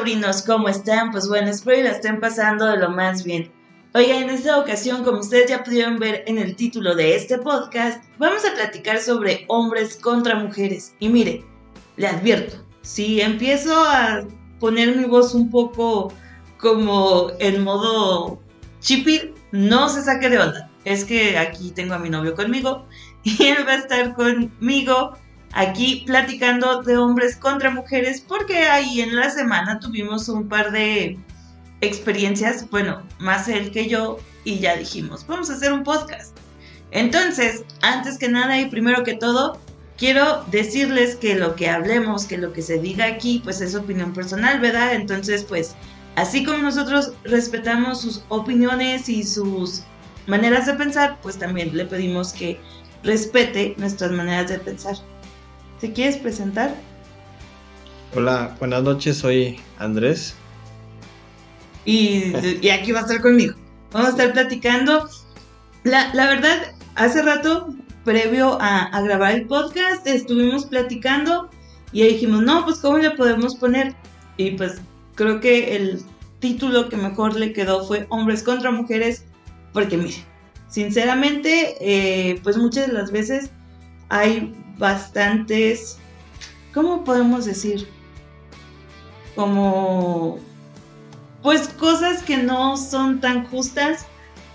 sobrinos? ¿Cómo están? Pues bueno, espero que la estén pasando de lo más bien. Oiga, en esta ocasión, como ustedes ya pudieron ver en el título de este podcast, vamos a platicar sobre hombres contra mujeres. Y mire, le advierto, si empiezo a poner mi voz un poco como en modo chipil, no se saque de onda. Es que aquí tengo a mi novio conmigo y él va a estar conmigo aquí platicando de hombres contra mujeres porque ahí en la semana tuvimos un par de experiencias, bueno, más él que yo y ya dijimos, vamos a hacer un podcast. Entonces, antes que nada y primero que todo, quiero decirles que lo que hablemos, que lo que se diga aquí, pues es opinión personal, ¿verdad? Entonces, pues, así como nosotros respetamos sus opiniones y sus maneras de pensar, pues también le pedimos que respete nuestras maneras de pensar. ¿Te quieres presentar? Hola, buenas noches, soy Andrés. Y, y, aquí va a estar conmigo. Vamos a estar platicando. La, la verdad, hace rato, previo a, a, grabar el podcast, estuvimos platicando y dijimos, no, pues ¿cómo le podemos poner? Y pues creo que el título que mejor le quedó fue Hombres contra Mujeres, porque mire, sinceramente, eh, pues muchas de las veces hay bastantes, ¿cómo podemos decir? Como, pues cosas que no son tan justas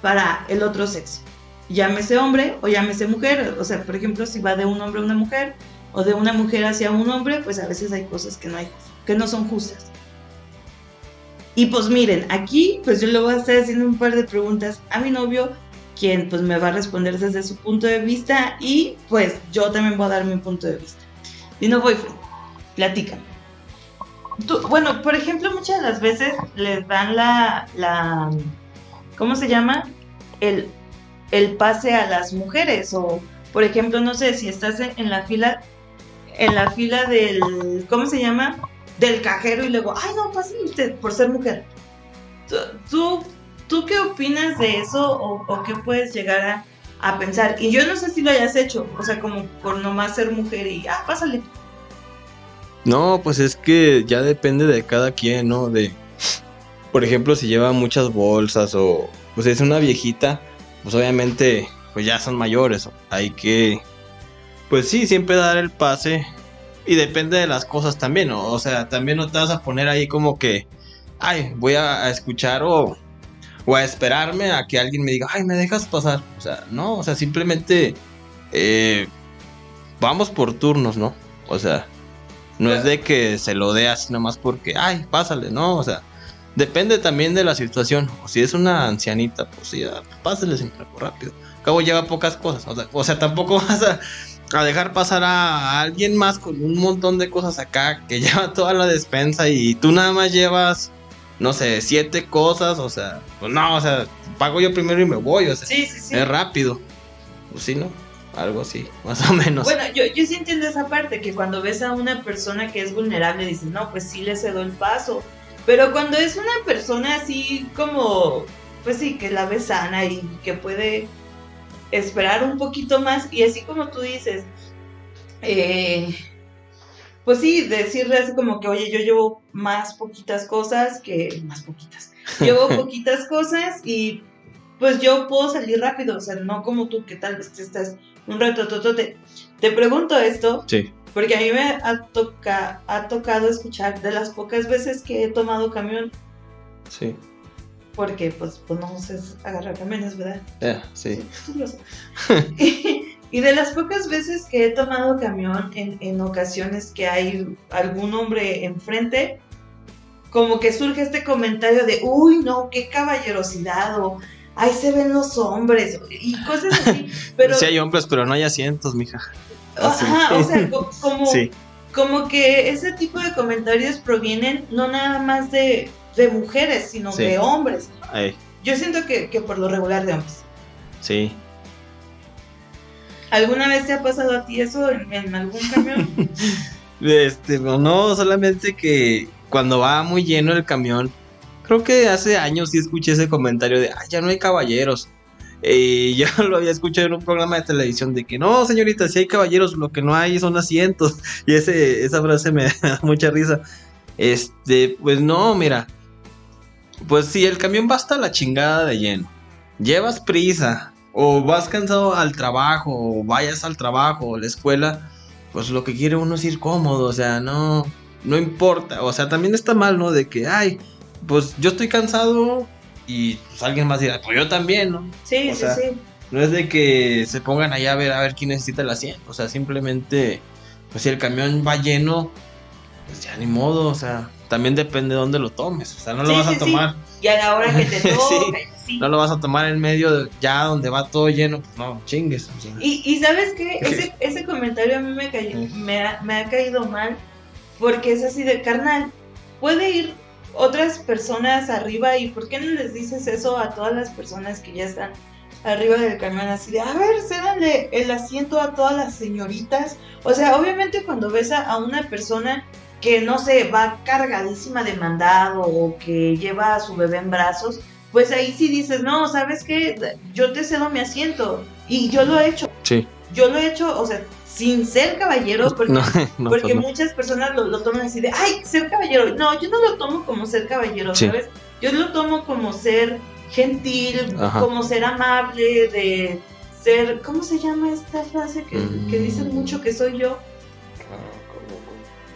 para el otro sexo. Llámese hombre o llámese mujer. O sea, por ejemplo, si va de un hombre a una mujer o de una mujer hacia un hombre, pues a veces hay cosas que no, hay, que no son justas. Y pues miren, aquí pues yo le voy a estar haciendo un par de preguntas a mi novio quien pues me va a responder desde su punto de vista y pues yo también voy a dar mi punto de vista. Y no voy, platícame. Tú, bueno, por ejemplo, muchas de las veces les dan la, la ¿cómo se llama? El, el pase a las mujeres o, por ejemplo, no sé, si estás en la fila, en la fila del, ¿cómo se llama? Del cajero y luego, ay, no, pase usted por ser mujer. Tú, tú ¿Tú qué opinas de eso o, qué puedes llegar a, a, pensar? Y yo no sé si lo hayas hecho, o sea, como por nomás ser mujer y, ah, pásale. No, pues es que ya depende de cada quien, ¿no? De, por ejemplo, si lleva muchas bolsas o, pues es una viejita, pues obviamente, pues ya son mayores, hay que, pues sí, siempre dar el pase y depende de las cosas también, ¿no? O sea, también no te vas a poner ahí como que, ay, voy a escuchar o o a esperarme a que alguien me diga, ay, me dejas pasar. O sea, no, o sea, simplemente eh, vamos por turnos, ¿no? O sea, no es de que se lo dé así nomás porque, ay, pásale, ¿no? O sea, depende también de la situación. O si es una ancianita, pues sí, pásale siempre rápido. Acabo lleva pocas cosas. O sea, o sea tampoco vas a, dejar pasar a alguien más con un montón de cosas acá que lleva toda la despensa y tú nada más llevas no sé, siete cosas, o sea, pues no, o sea, pago yo primero y me voy, o sea, sí, sí, sí. es rápido. Pues sí, ¿no? Algo así, más o menos. Bueno, yo, yo sí entiendo esa parte, que cuando ves a una persona que es vulnerable, dices, no, pues sí le cedo el paso. Pero cuando es una persona así como, pues sí, que la ves sana y que puede esperar un poquito más, y así como tú dices, eh, pues sí, decirle así como que, oye, yo llevo más poquitas cosas que, más poquitas, llevo poquitas cosas y pues yo puedo salir rápido, o sea, no como tú que tal vez te estás un rato, totote. Te pregunto esto, sí. porque a mí me ha, toca, ha tocado escuchar de las pocas veces que he tomado camión. Sí. Porque pues, pues no sé agarrar camiones, ¿verdad? Yeah, sí. Y de las pocas veces que he tomado camión en, en ocasiones que hay algún hombre enfrente, como que surge este comentario de, uy, no, qué caballerosidad, o ahí se ven los hombres, y cosas así. Pero, sí hay hombres, pero no hay asientos, mija. Ajá, o sea, como, sí. como que ese tipo de comentarios provienen no nada más de, de mujeres, sino sí. de hombres. Ay. Yo siento que, que por lo regular de hombres. Sí, ¿Alguna vez te ha pasado a ti eso en, en algún camión? este, no, solamente que cuando va muy lleno el camión, creo que hace años sí escuché ese comentario de, ay, ya no hay caballeros. Y yo lo había escuchado en un programa de televisión de que no, señorita, si hay caballeros, lo que no hay son asientos. Y ese, esa frase me da mucha risa. Este, pues no, mira. Pues si el camión va hasta la chingada de lleno. Llevas prisa. O vas cansado al trabajo. O vayas al trabajo o la escuela. Pues lo que quiere uno es ir cómodo. O sea, no. No importa. O sea, también está mal, ¿no? De que, ay, pues yo estoy cansado. Y pues alguien más dirá, pues yo también, ¿no? Sí, O sí, sea, sí. No es de que se pongan allá a ver a ver quién necesita el asiento. O sea, simplemente, pues si el camión va lleno, pues ya ni modo. O sea, también depende de dónde lo tomes. O sea, no lo Sí, vas sí, a sí. tomar. Y a la hora que te sí. No lo vas a tomar en medio de ya donde va todo lleno. Pues no, chingues. o sea. Y, y sabes qué, ese, ese comentario a mí me, cayó- me, ha, me ha caído mal porque es así de carnal. Puede ir otras personas arriba y ¿por qué no les dices eso a todas las personas que ya están arriba del camión así de, a ver, cédale el asiento a todas las señoritas? O sea, obviamente cuando ves a una persona que no sé, va cargadísima de mandado o que lleva a su bebé en brazos, pues ahí sí dices, no, ¿sabes qué? Yo te cedo mi asiento. Y yo lo he hecho. Sí. Yo lo he hecho, o sea, sin ser caballero, porque, No, no, porque pues no. muchas personas lo, lo toman así de, ay, ser caballero. No, yo no lo tomo como ser caballero, Sí. ¿sabes? Yo lo tomo como ser gentil, Ajá. como ser amable, de ser, ¿cómo se llama esta frase que, que dicen Mm. mucho que soy yo?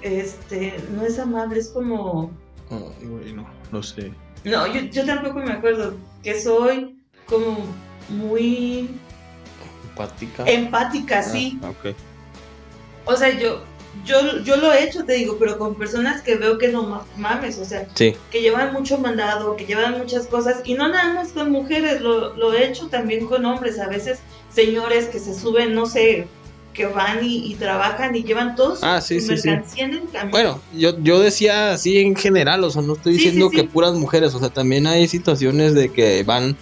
Este, no es amable, es como... Ay, güey, no, no sé. No, yo, yo tampoco me acuerdo, que soy como muy Empática. empática, sí. Ah, ok. O sea, yo, yo, yo lo he hecho, te digo, pero con personas que veo que no ma- mames, o sea, Sí. que llevan mucho mandado, que llevan muchas cosas, y no nada más con mujeres, lo, lo he hecho también con hombres, a veces señores que se suben, no sé, que van y, y trabajan y llevan todos Ah, sí, su sí, sí. mercancía en el camión. Bueno, yo, yo decía así en general, o sea, no estoy diciendo que puras mujeres, o sea, también hay situaciones de que van,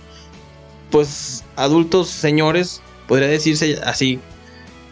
pues, adultos señores, podría decirse así,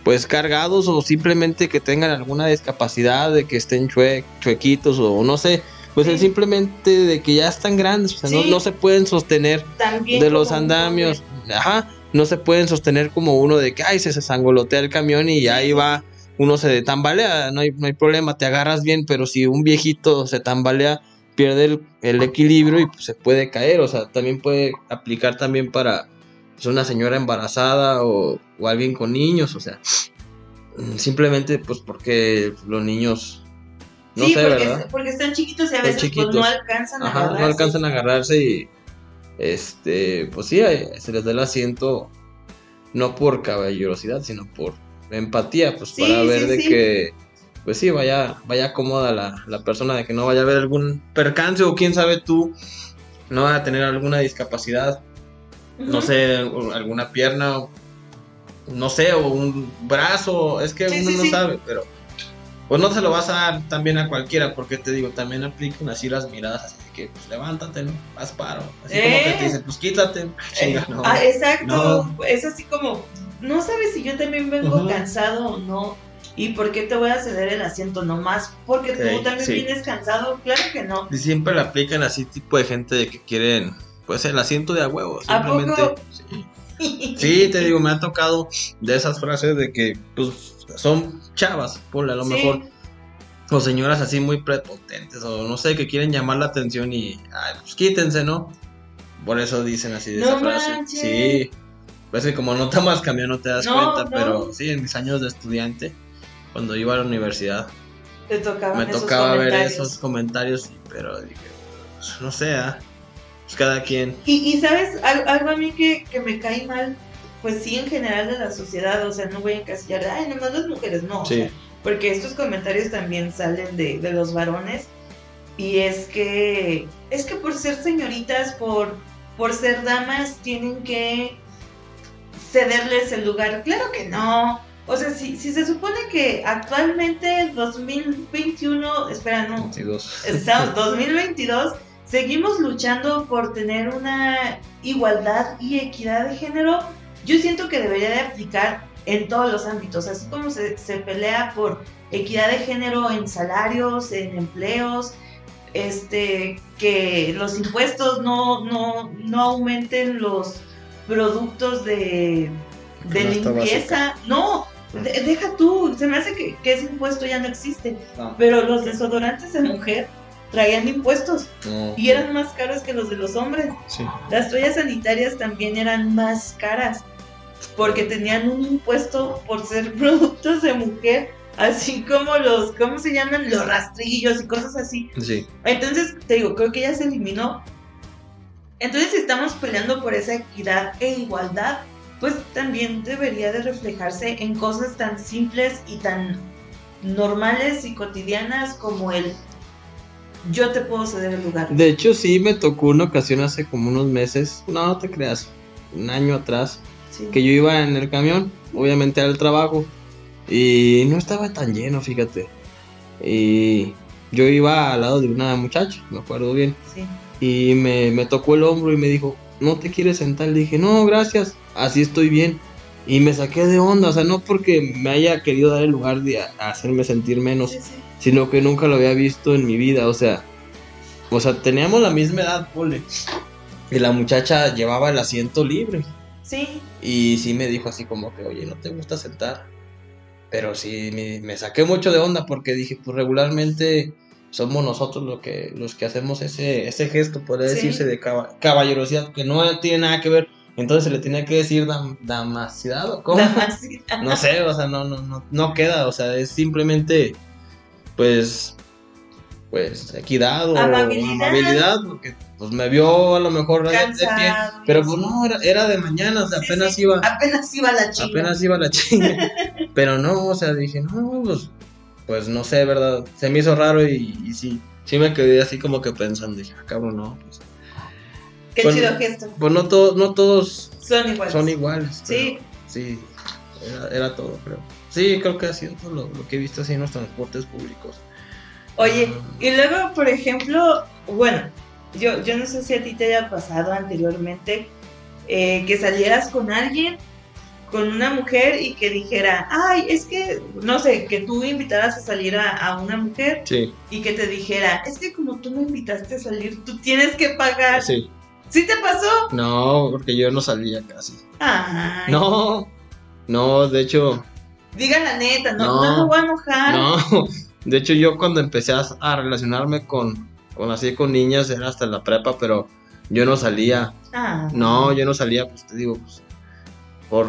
pues cargados o simplemente que tengan alguna discapacidad, de que estén chue- chuequitos o no sé, pues Sí. es simplemente de que ya están grandes, o sea, no, Sí. no se pueden sostener también de los andamios, ajá, no se pueden sostener como uno de que, ay, se, se sangolotea el camión y ahí va, uno se tambalea, no hay, no hay problema, te agarras bien, pero si un viejito se tambalea, pierde el, el equilibrio y pues, se puede caer, o sea, también puede aplicar también para pues, una señora embarazada o, o alguien con niños, o sea, mm, simplemente pues porque los niños, no sí, sé, porque, ¿verdad? porque están chiquitos y a veces pues, no alcanzan a Ajá, agarrarse. no alcanzan a agarrarse y este, pues sí, eh, se les da el asiento no por caballerosidad, sino por empatía, pues Sí, para ver sí, de sí. que pues sí, vaya vaya cómoda la, la persona de que no vaya a haber algún percance o quién sabe tú no va a tener alguna discapacidad, no sé, alguna pierna no sé, o un brazo, es que uno no sabe, pero pues no se lo vas a dar también a cualquiera, porque te digo, también aplican así las miradas, que pues levántate, ¿no? Haz paro. Así como que Eh. te dicen, pues quítate. Ah, chinga, no. Ah, exacto. No. Es así como, no sabes si yo también vengo cansado o no. ¿Y por qué te voy a ceder el asiento nomás? Porque tú también sí. vienes cansado. Claro que no. Y siempre le aplican así tipo de gente de que quieren, pues el asiento de a huevo, ¿A simplemente. poco? Sí. Sí, te digo, me ha tocado de esas frases de que, pues, son chavas, ponle a lo Sí. mejor. O señoras así muy prepotentes, o no sé, que quieren llamar la atención y, ay, pues quítense, ¿no? Por eso dicen así de No esa frase. manches. Sí. Pues que como no tomas camión no te das No, cuenta, no. pero sí, en mis años de estudiante, cuando iba a la universidad, Te me tocaba ver esos comentarios, pero dije, pues, no sé, ah, pues cada quien. Y, y sabes, Al- algo a mí que, que me cae mal, pues sí, en general de la sociedad, o sea, no voy a encasillar, ay, nomás las mujeres, no. o Sí. sea, porque estos comentarios también salen de, de los varones. Y es que, es que por ser señoritas, por, por ser damas, tienen que cederles el lugar. Claro que no. O sea, si, si se supone que actualmente 2021, espera, no, 22. estamos 2022, seguimos luchando por tener una igualdad y equidad de género, yo siento que debería de aplicar en todos los ámbitos, así como se, se pelea por equidad de género en salarios, en empleos, este, que los impuestos no, no, no aumenten los, productos de, de limpieza. No, de- deja tú, se me hace que, que ese impuesto ya no existe. No, Pero los desodorantes de mujer traían impuestos no. y eran más caros que los de los hombres. Sí. Las toallas sanitarias también eran más caras porque tenían un impuesto por ser productos de mujer, así como los, ¿cómo se llaman? Los rastrillos y cosas así. Sí. Entonces, te digo, creo que ya se eliminó. Entonces, si estamos peleando por esa equidad e igualdad, pues también debería de reflejarse en cosas tan simples y tan normales y cotidianas como el yo te puedo ceder el lugar. De hecho, sí me tocó una ocasión hace como unos meses, no, no te creas, un año atrás, Sí. que yo iba en el camión, obviamente al trabajo, y no estaba tan lleno, fíjate. Y yo iba al lado de una muchacha, me acuerdo bien, Sí. y me, me tocó el hombro y me dijo, ¿no te quieres sentar? Le dije, no, gracias, así estoy bien. Y me saqué de onda, o sea, no porque me haya querido dar el lugar de hacerme sentir menos, Sí, sí. sino que nunca lo había visto en mi vida, o sea, o sea, teníamos la misma edad, pole. Y la muchacha llevaba el asiento libre. Sí, Y sí me dijo así como que, oye, ¿no te gusta sentar? Pero sí me, me saqué mucho de onda porque dije, pues regularmente somos nosotros los que, los que hacemos ese, ese gesto, podría Sí. decirse, de caba- caballerosidad, que no tiene nada que ver. Entonces se le tenía que decir dam, damacidad o cómo. Damasidad. No sé, o sea, no, no, no, no queda, o sea, es simplemente, pues, pues, equidad o Amabilidad. amabilidad, porque pues me vio a lo mejor de- de pie, Cansado. pero pues no, era, era de mañana, o sea, Sí, apenas sí. iba, Apenas iba la chica. apenas iba la chinga, pero no, o sea, dije, no, pues, pues no sé, ¿verdad? Se me hizo raro y, y sí, sí me quedé así como que pensando, dije, ah, cabrón, no, pues, Qué Bueno, chido gesto. pues no todos, no todos Son iguales. son iguales. Sí. Sí, era, era todo, creo. Sí, creo que ha sido todo lo, lo que he visto así en los transportes públicos. Oye, Ah. y luego, por ejemplo, bueno, yo, yo no sé si a ti te haya pasado anteriormente eh, que salieras con alguien, con una mujer y que dijera, ay, es que, no sé, que tú invitaras a salir a, a una mujer Sí, y que te dijera, es que como tú me invitaste a salir, tú tienes que pagar. ¿Sí, sí. te pasó? No, porque yo no salía casi. Ay, No, no, de hecho, diga la neta, no, No. no me voy a enojar. no. De hecho, yo cuando empecé a, a relacionarme con, con así con niñas era hasta la prepa, pero yo no salía. Ah. No, yo no salía, pues te digo, pues, por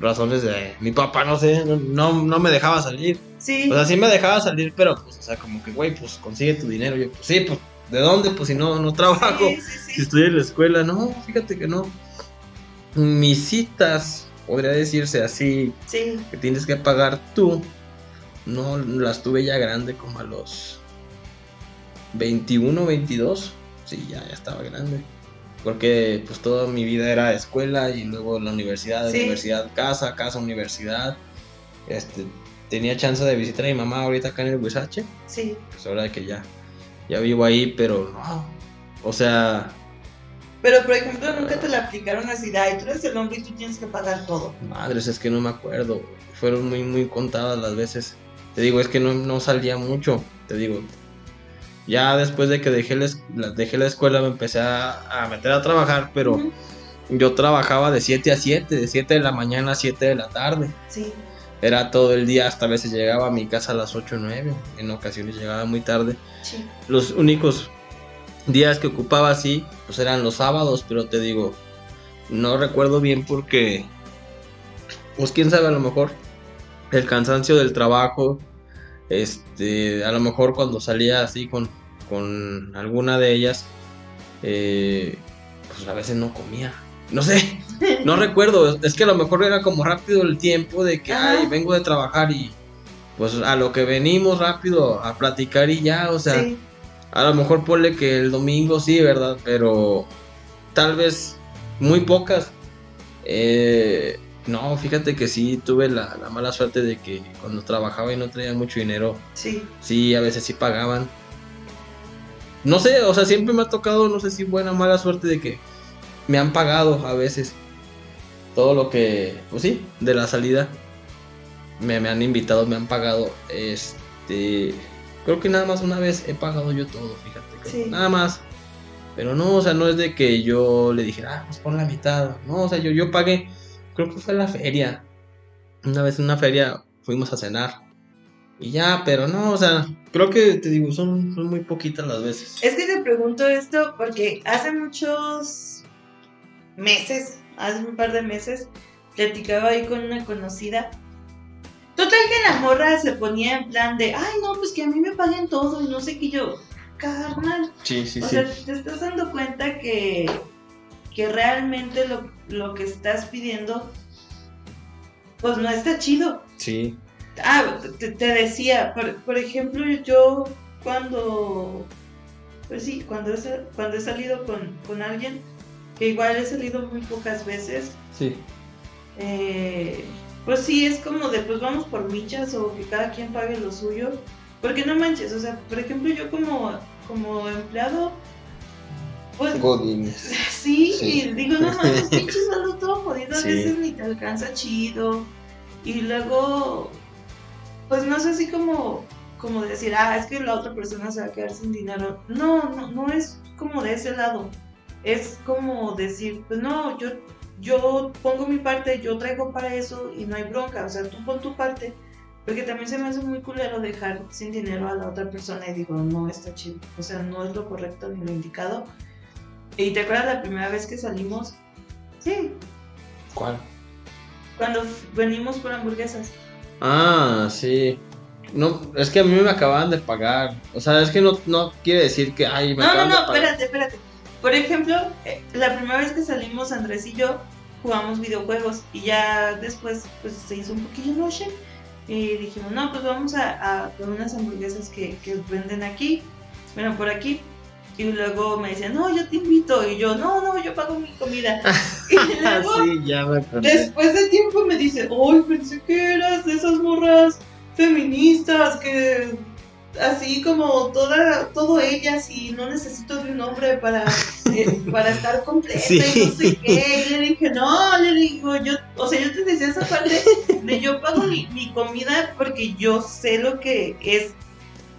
razones de mi papá, no sé, no, no, no me dejaba salir. Sí, O sea, sí me dejaba salir, pero pues, o sea, como que, güey, pues consigue tu dinero. Yo, pues sí, pues, ¿de dónde? Pues si no, no trabajo. sí, sí, Si sí. estoy en la escuela, no, fíjate que no. Mis citas, podría decirse así, sí. que tienes que pagar tú, no las tuve ya grande, como a los 21, 22. Sí, ya, ya estaba grande. Porque pues toda mi vida era escuela y luego la universidad, Sí. universidad, casa, casa, universidad. Este, tenía chance de visitar a mi mamá ahorita acá en el Huizache. sí. Pues ahora que ya, ya vivo ahí, pero no. O sea, Pero, por ejemplo, nunca te la aplicaron así, ay, tú eres el hombre y tú tienes que pagar todo. madres, es que no me acuerdo. Fueron muy, muy contadas las veces. Te digo, es que no, no salía mucho. Te digo, ya después de que dejé la, dejé la escuela me empecé a, a meter a trabajar, pero yo trabajaba de 7 a 7, de 7 de la mañana a 7 de la tarde. Sí, Era todo el día, hasta a veces llegaba a mi casa a las 8 o 9. En ocasiones llegaba muy tarde. sí. Los únicos días que ocupaba así, pues eran los sábados, pero te digo, no recuerdo bien porque, pues quién sabe, a lo mejor el cansancio del trabajo, este, a lo mejor cuando salía así con, con alguna de ellas, eh, pues a veces no comía. No sé, no recuerdo, es que a lo mejor era como rápido el tiempo de que, ay, vengo de trabajar y pues a lo que venimos rápido a platicar y ya, o sea, sí. a lo mejor ponle que el domingo sí, ¿verdad? Pero tal vez muy pocas. Eh, no, fíjate que sí tuve la, la mala suerte de que cuando trabajaba y no traía mucho dinero, Sí, sí, a veces sí pagaban. No sé, o sea, siempre me ha tocado, no sé si buena o mala suerte de que me han pagado a veces todo lo que, pues sí, de la salida. Me, me han invitado, me han pagado. Este, creo que nada más una vez he pagado yo todo, fíjate. creo. Sí. Nada más. Pero no, o sea, no es de que yo le dijera, ah, pues pon la mitad. No, o sea, yo, yo pagué, creo que fue la feria. Una vez en una feria fuimos a cenar. Y ya, pero no, o sea, creo que te digo, son, son muy poquitas las veces. Es que te pregunto esto porque hace muchos meses, hace un par de meses, platicaba ahí con una conocida. Total que la morra se ponía en plan de, ay no, pues que a mí me paguen todo y no sé qué yo, carnal. Sí, sí, o sí. sea, te estás dando cuenta que, que realmente lo, lo que estás pidiendo, pues no está chido. Sí. Ah, te, te decía, por, por ejemplo, yo cuando, pues sí, cuando he, cuando he salido con, con alguien, que igual he salido muy pocas veces, Sí. eh, pues sí, es como de, pues vamos por michas o que cada quien pague lo suyo, porque no manches, o sea, por ejemplo, yo como, como empleado, pues Godines. Sí, Sí. digo, no mames, pinche sueldo todo jodido, a Sí. veces ni te alcanza chido. Y luego, pues no es así como, como decir, ah, es que la otra persona se va a quedar sin dinero. No, no, no es como de ese lado. Es como decir, pues no, yo, yo pongo mi parte, yo traigo para eso y no hay bronca. O sea, tú pon tu parte. Porque también se me hace muy culero dejar sin dinero a la otra persona y digo, no está chido. O sea, no es lo correcto ni lo indicado. ¿Y te acuerdas la primera vez que salimos? Sí, ¿Cuál? cuando venimos por hamburguesas. Ah, sí. No, es que a mí me acababan de pagar. O sea, es que no, no quiere decir que, ay, me No, no, de no, pagar. espérate, espérate. Por ejemplo, eh, la primera vez que salimos Andrés y yo jugamos videojuegos y ya después pues se hizo un poquillo noche y dijimos, no, pues vamos a, a por unas hamburguesas que, que venden aquí, bueno, por aquí. Y luego me decían, no, yo te invito. Y yo, no, no, yo pago mi comida. y luego sí, ya me acordé. Después de tiempo me dice, ¡ay, pensé que eras de esas morras feministas que así como toda, todo ellas y no necesito de un hombre para, eh, para estar completa y no sé qué? Y le dije, no, le digo, yo, o sea, yo te decía esa parte de yo pago mi, mi comida porque yo sé lo que es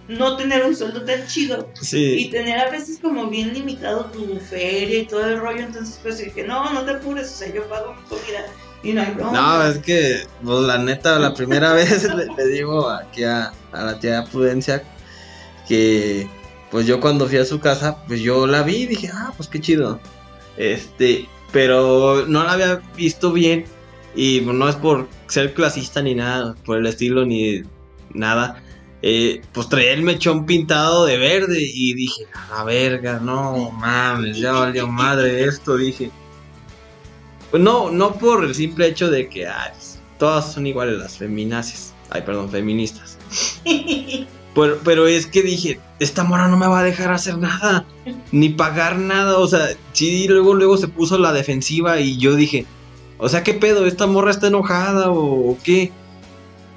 no tener un sueldo tan chido y Sí. tener a veces como bien limitado tu feria y todo el rollo, entonces pues dije, no, no te apures, o sea, yo pago mi comida y no hay broma. No, es que, pues la neta, la primera vez le, le digo aquí a, a la tía Prudencia que, pues yo cuando fui a su casa, pues yo la vi y dije, ah, pues qué chido. Este, pero no la había visto bien y no es por ser clasista ni nada, por el estilo ni nada. Eh, pues traía el mechón pintado de verde y dije, a la verga, no mames, ya valió madre esto, dije. Pues no, no por el simple hecho de que ay, todas son iguales las feminazis. Ay, perdón, feministas. Pero, pero es que dije, esta mora no me va a dejar hacer nada, ni pagar nada. O sea, sí, luego, luego se puso la defensiva y yo dije, o sea, ¿qué pedo? ¿Esta morra está enojada o, o qué?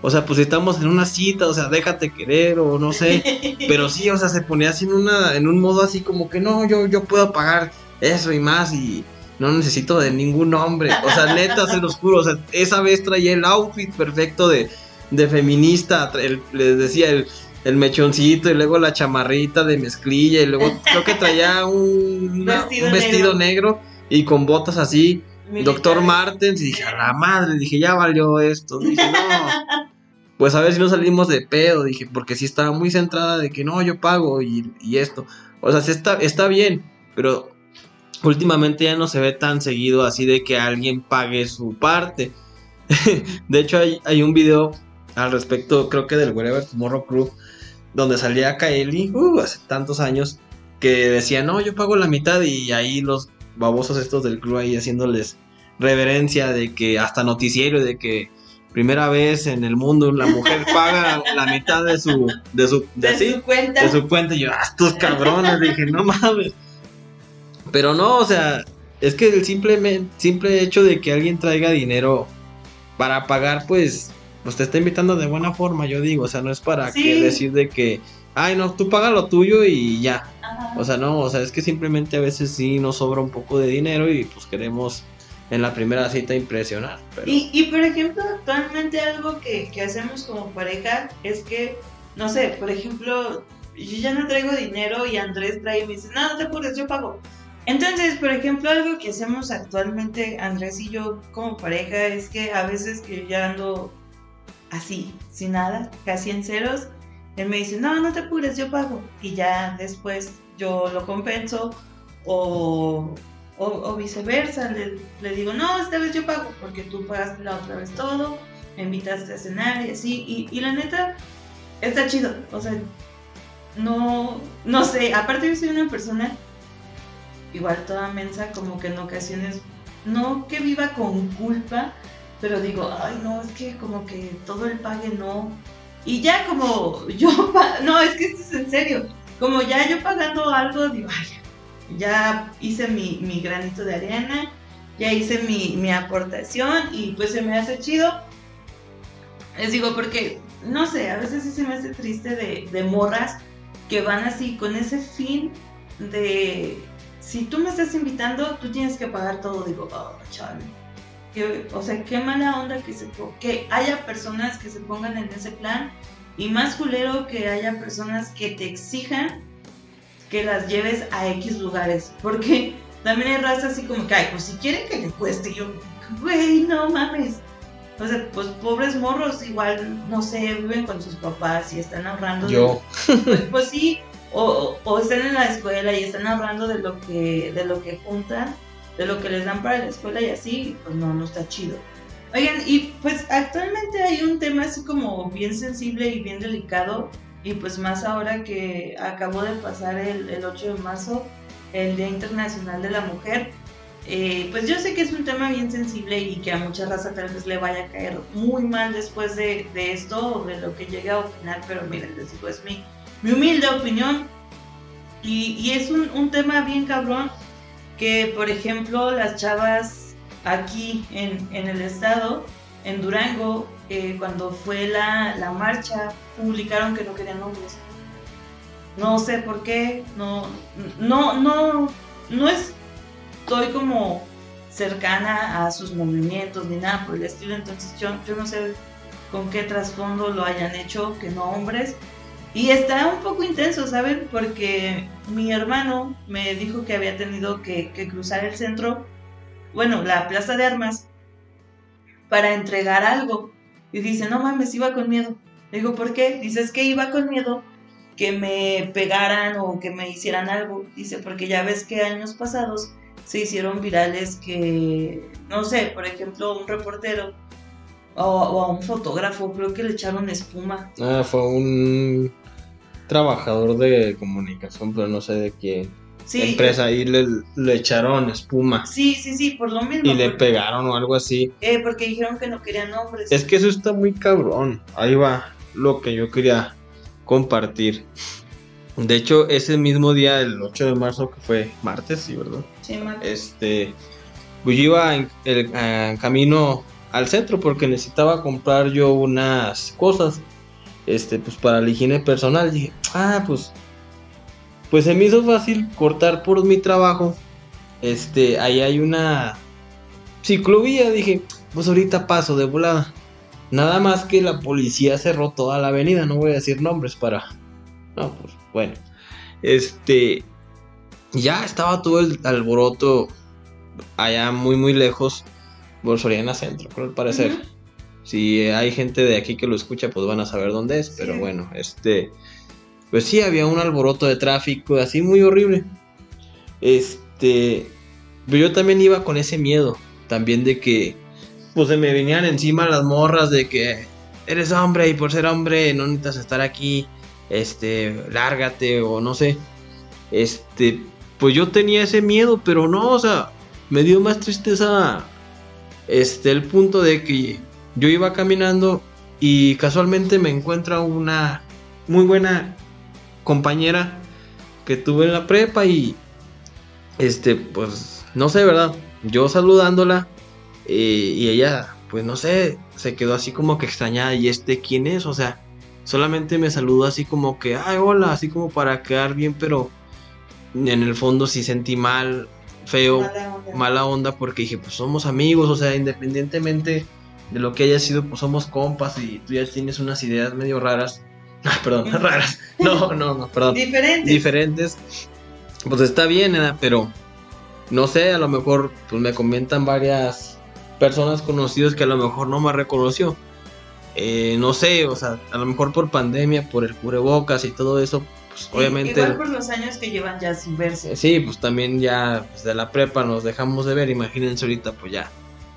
O sea, pues estamos en una cita, o sea, déjate querer o no sé. Pero sí, o sea, se ponía así en, una, en un modo así como que no, yo, yo puedo pagar eso y más y no necesito de ningún hombre. O sea, neta, se los juro. O sea, esa vez traía el outfit perfecto de, de feminista. el- les decía el, el mechoncito y luego la chamarrita de mezclilla y luego creo que traía un, una- Vestido un vestido negro. y con botas así. Doctor Martens y dije, a la madre, dije, ya valió esto. Dije, no. Pues a ver si no salimos de pedo, dije, porque sí estaba muy centrada de que no, yo pago y, esto. O sea, sí está, está bien, pero últimamente ya no se ve tan seguido así de que alguien pague su parte. de hecho, hay, hay un video al respecto, creo que del Wherever Tomorrow Crew, donde salía Kaeli, uh, hace tantos años, que decía, no, yo pago la mitad y ahí los babosos estos del crew ahí haciéndoles reverencia de que hasta noticiero de que primera vez en el mundo la mujer paga la mitad de su de su de, su cuenta. de su cuenta y yo ah, estos cabrones dije no mames pero no o sea es que el simple simple hecho de que alguien traiga dinero para pagar pues pues te está invitando de buena forma yo digo o sea no es para Sí. que decir de que ay no tú paga lo tuyo y ya Ajá. o sea, no, o sea, es que simplemente a veces sí nos sobra un poco de dinero y pues queremos en la primera cita impresionar. Pero... Y, y por ejemplo, actualmente algo que, que hacemos como pareja es que, no sé, por ejemplo, yo ya no traigo dinero y Andrés trae y me dice, no, no te apures, yo pago. Entonces, por ejemplo, algo que hacemos actualmente Andrés y yo como pareja es que a veces que ya ando así, sin nada, casi en ceros, él me dice, no, no te apures, yo pago. Y ya después yo lo compenso o, o, viceversa, le, digo, no, esta vez yo pago porque tú pagaste la otra vez todo, me invitaste a cenar y así. Y, la neta, está chido. O sea, no, no sé, aparte yo soy una persona igual toda mensa, como que en ocasiones, no que viva con culpa, pero digo, ay no, es que como que todo el pague no. Y ya como yo, no, es que esto es en serio, como ya yo pagando algo, digo, ay, ya hice mi, mi granito de arena, ya hice mi, mi aportación y pues se me hace chido. Les digo, porque, no sé, a veces sí se me hace triste de, de morras que van así con ese fin de si tú me estás invitando, tú tienes que pagar todo. Digo, oh, chale. o sea, qué mala onda que, que haya personas que se pongan en ese plan. Y más culero que haya personas que te exijan que las lleves a X lugares. Porque también hay raza así como que, ay, pues si quieren que le cueste. Yo, güey, no mames. O sea, pues pobres morros, igual, no sé, viven con sus papás y están ahorrando. Yo. pues, pues sí, o, o, están en la escuela y están hablando de lo que de lo que juntan, de lo que les dan para la escuela y así, pues no, no está chido. Oigan, y pues actualmente hay un tema así como bien sensible y bien delicado, y pues más ahora que acabó de pasar el, el 8 de marzo, el Día Internacional de la Mujer, eh, pues yo sé que es un tema bien sensible y que a mucha raza tal vez le vaya a caer muy mal después de, de esto o de lo que llegue a opinar, pero miren, les digo, es mi, mi humilde opinión. Y, es un, tema bien cabrón que, por ejemplo, las chavas aquí en, el estado, en Durango, eh, cuando fue la, la, marcha, publicaron que no querían hombres. No sé por qué, no, no, no, no estoy como cercana a sus movimientos ni nada por el estilo, entonces yo, yo no sé con qué trasfondo lo hayan hecho, que no hombres, y está un poco intenso, ¿saben? Porque mi hermano me dijo que había tenido que, cruzar el centro, bueno, la plaza de armas, para entregar algo. Y dice, no mames, iba con miedo. Le digo, ¿por qué? Dice, es que iba con miedo que me pegaran o que me hicieran algo. Dice, porque ya ves que años pasados se hicieron virales que, no sé, por ejemplo, un reportero o, a un fotógrafo, creo que le echaron espuma. Ah, fue un trabajador de comunicación, pero no sé de qué empresa, y le, le, echaron espuma. Sí, sí, sí, por lo mismo. Y le pegaron o algo así. Eh, porque dijeron que no querían nombres. Es que eso está muy cabrón. Ahí va lo que yo quería compartir. De hecho, ese mismo día, el 8 de marzo, que fue martes, sí, ¿verdad? Sí, martes. Este, pues yo iba en, el, en camino al centro porque necesitaba comprar yo unas cosas este pues para la higiene personal dije ah pues pues se me hizo fácil cortar por mi trabajo este ahí hay una ciclovía dije pues ahorita paso de volada nada más que la policía cerró toda la avenida no voy a decir nombres para no pues bueno este ya estaba todo el alboroto allá muy muy lejos por Soriana Centro, por al parecer. Si hay gente de aquí que lo escucha, pues van a saber dónde es. Pero bueno, este. Pues sí, había un alboroto de tráfico, así muy horrible. Este. Pero yo también iba con ese miedo. También de que. Pues se me venían encima las morras de que. Eres hombre y por ser hombre no necesitas estar aquí. Este. Lárgate o no sé. Este. Pues yo tenía ese miedo, pero no, o sea. Me dio más tristeza este, el punto de que yo iba caminando y casualmente me encuentra una muy buena compañera que tuve en la prepa y este, pues, no sé, ¿verdad? Yo saludándola eh, y ella, pues, no sé, se quedó así como que extrañada y este, ¿quién es? O sea, solamente me saludó así como que, ay, hola, así como para quedar bien, pero en el fondo sí sentí mal feo, mala onda. porque dije, pues somos amigos, o sea, independientemente de lo que haya sido, pues somos compas y tú ya tienes unas ideas medio raras. Ah, perdón, raras. No, no, no, perdón. Diferentes. Diferentes. Pues está bien, pero no sé, a lo mejor pues me comentan varias personas conocidas que a lo mejor no me reconoció. Eh, no sé, o sea, a lo mejor por pandemia, por el cubrebocas y todo eso, pues obviamente... Igual por los años que llevan ya sin verse. Sí, pues también ya desde pues, la prepa nos dejamos de ver, imagínense ahorita pues ya,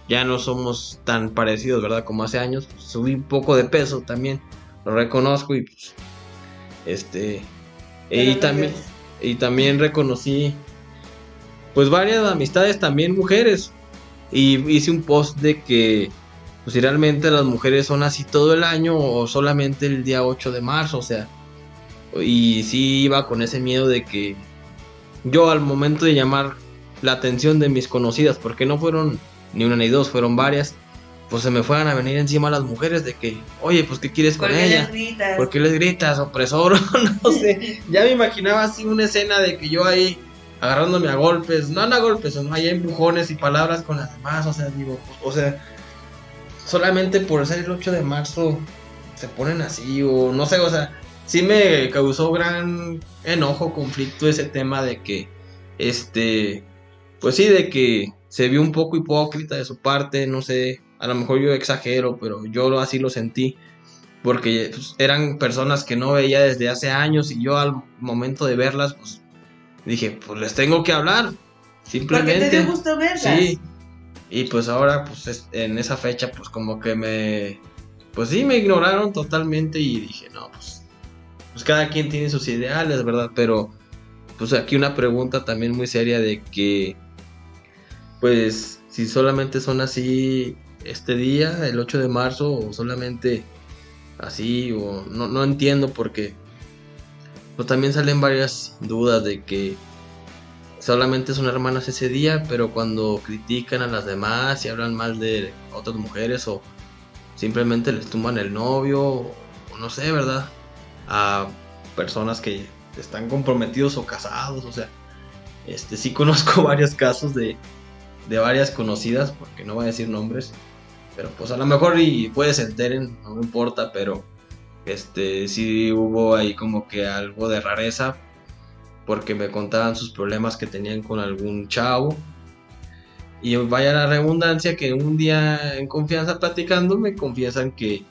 ya no somos tan parecidos, ¿verdad? Como hace años, pues, subí un poco de peso también, lo reconozco y pues, este, y también, y también reconocí pues varias amistades también mujeres. Y hice un post de que pues si realmente las mujeres son así todo el año o solamente el día 8 de marzo, o sea, y sí iba con ese miedo de que yo al momento de llamar la atención de mis conocidas, porque no fueron ni una ni dos, fueron varias, pues se me fueran a venir encima las mujeres de que, oye, pues ¿qué quieres con ¿Por qué ella? les gritas? ¿Por qué les gritas, opresor? no sé, ya me imaginaba así una escena de que yo ahí agarrándome a golpes, no a golpes, no hay empujones y palabras con las demás, o sea, digo, o sea, solamente por ser el 8 de marzo se ponen así, o no sé, o sea, sí me causó gran enojo, conflicto ese tema de que, este, pues sí, de que se vio un poco hipócrita de su parte, no sé, a lo mejor yo exagero, pero yo así lo sentí, porque pues, eran personas que no veía desde hace años y yo al momento de verlas, pues dije, pues les tengo que hablar. Simplemente. Porque te dio gusto verlas. Sí. Y pues ahora, pues en esa fecha, pues como que me. Pues sí, me ignoraron totalmente y dije, no, pues. Pues cada quien tiene sus ideales, ¿verdad? Pero. Pues aquí una pregunta también muy seria de que. Pues si solamente son así este día, el 8 de marzo, o solamente así, o no, no entiendo porque pues también salen varias dudas de que solamente son hermanas ese día, pero cuando critican a las demás y hablan mal de otras mujeres o simplemente les tumban el novio o no sé, ¿verdad? A personas que están comprometidos o casados, o sea, este sí conozco varios casos de, de varias conocidas, porque no voy a decir nombres, pero pues a lo mejor y puede se enteren, no me importa, pero este, sí hubo ahí como que algo de rareza, porque me contaban sus problemas que tenían con algún chavo. Y vaya la redundancia que un día en confianza platicando me confiesan que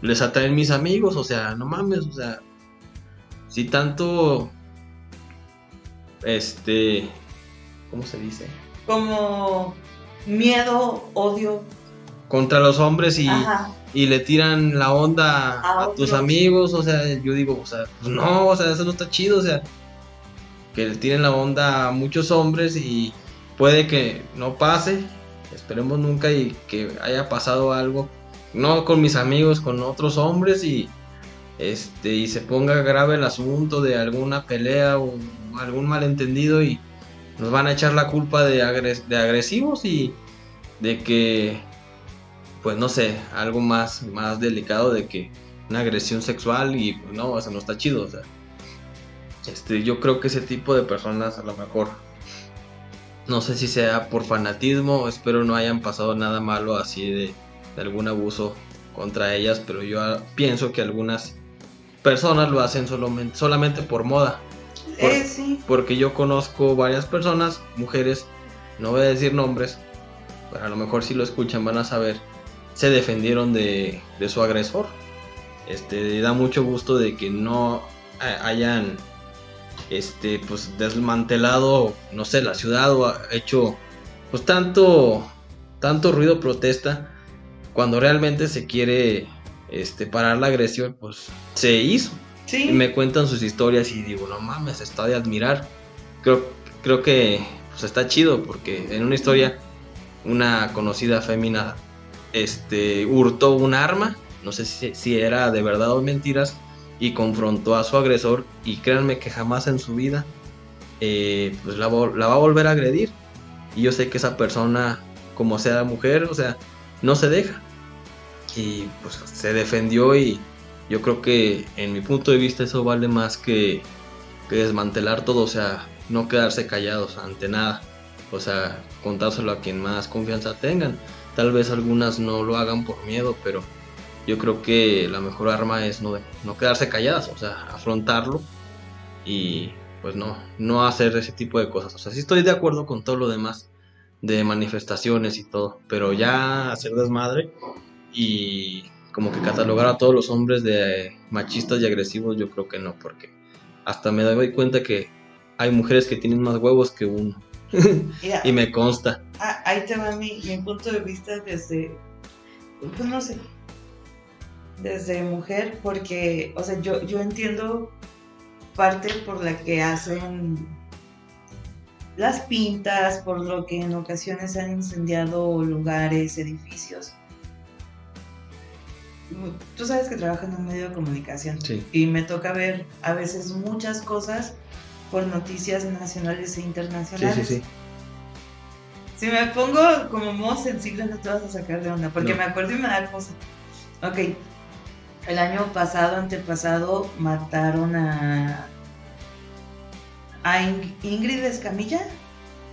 les atraen mis amigos, o sea, no mames, o sea, si tanto, este, ¿cómo se dice? Como miedo, odio. Contra los hombres y, y le tiran la onda A a, tus amigos, o sea, yo digo, o sea, pues no, o sea, eso no está chido, o sea, que le tiren la onda a muchos hombres y puede que no pase, esperemos nunca y que haya pasado algo, no con mis amigos, con otros hombres y este y se ponga grave el asunto de alguna pelea o algún malentendido y nos van a echar la culpa de, agres- de agresivos y de que pues no sé, algo más, más delicado de que una agresión sexual y pues no, o sea, no está chido, o sea. Este, yo creo que ese tipo de personas a lo mejor, no sé si sea por fanatismo, espero no hayan pasado nada malo así de, de algún abuso contra ellas, pero yo ah, pienso que algunas personas lo hacen solamente, solamente por moda. Por- Eh, sí. Porque yo conozco varias personas, mujeres, no voy a decir nombres, pero a lo mejor si lo escuchan van a saber, se defendieron de, de su agresor. Este, da mucho gusto de que no ha- hayan este, pues, desmantelado, no sé, la ciudad o ha hecho pues tanto, tanto ruido protesta cuando realmente se quiere este, parar la agresión, pues se hizo. Sí. Y me cuentan sus historias y digo, no mames, está de admirar. Creo, creo que pues, está chido porque en una historia una conocida fémina este, hurtó un arma, no sé si, era de verdad o mentiras, y confrontó a su agresor y créanme que jamás en su vida eh, pues la va a volver a agredir. Y yo sé que esa persona, como sea mujer, o sea, no se deja. Y pues se defendió y yo creo que en mi punto de vista eso vale más que, que desmantelar todo, o sea, no quedarse callados ante nada. O sea, contárselo a quien más confianza tengan. Tal vez algunas no lo hagan por miedo, pero yo creo que la mejor arma es no, no quedarse calladas, o sea, afrontarlo y pues no, no hacer ese tipo de cosas. O sea, sí estoy de acuerdo con todo lo demás de manifestaciones y todo, pero ya hacer desmadre y como que catalogar a todos los hombres de machistas y agresivos, yo creo que no, porque hasta me doy cuenta que hay mujeres que tienen más huevos que uno. Y me consta. Ah, ahí te va mi, mi punto de vista desde, pues no sé, desde mujer, porque, o sea, yo, yo entiendo parte por la que hacen las pintas, por lo que en ocasiones han incendiado lugares, edificios. Tú sabes que trabajo en un medio de comunicación y me toca ver a veces muchas cosas por noticias nacionales e internacionales. Sí, sí, sí. Si me pongo como modo sensible no te vas a sacar de onda, porque me acuerdo y me da cosa. Ok, el año pasado, antepasado, mataron a, a Ingrid Escamilla.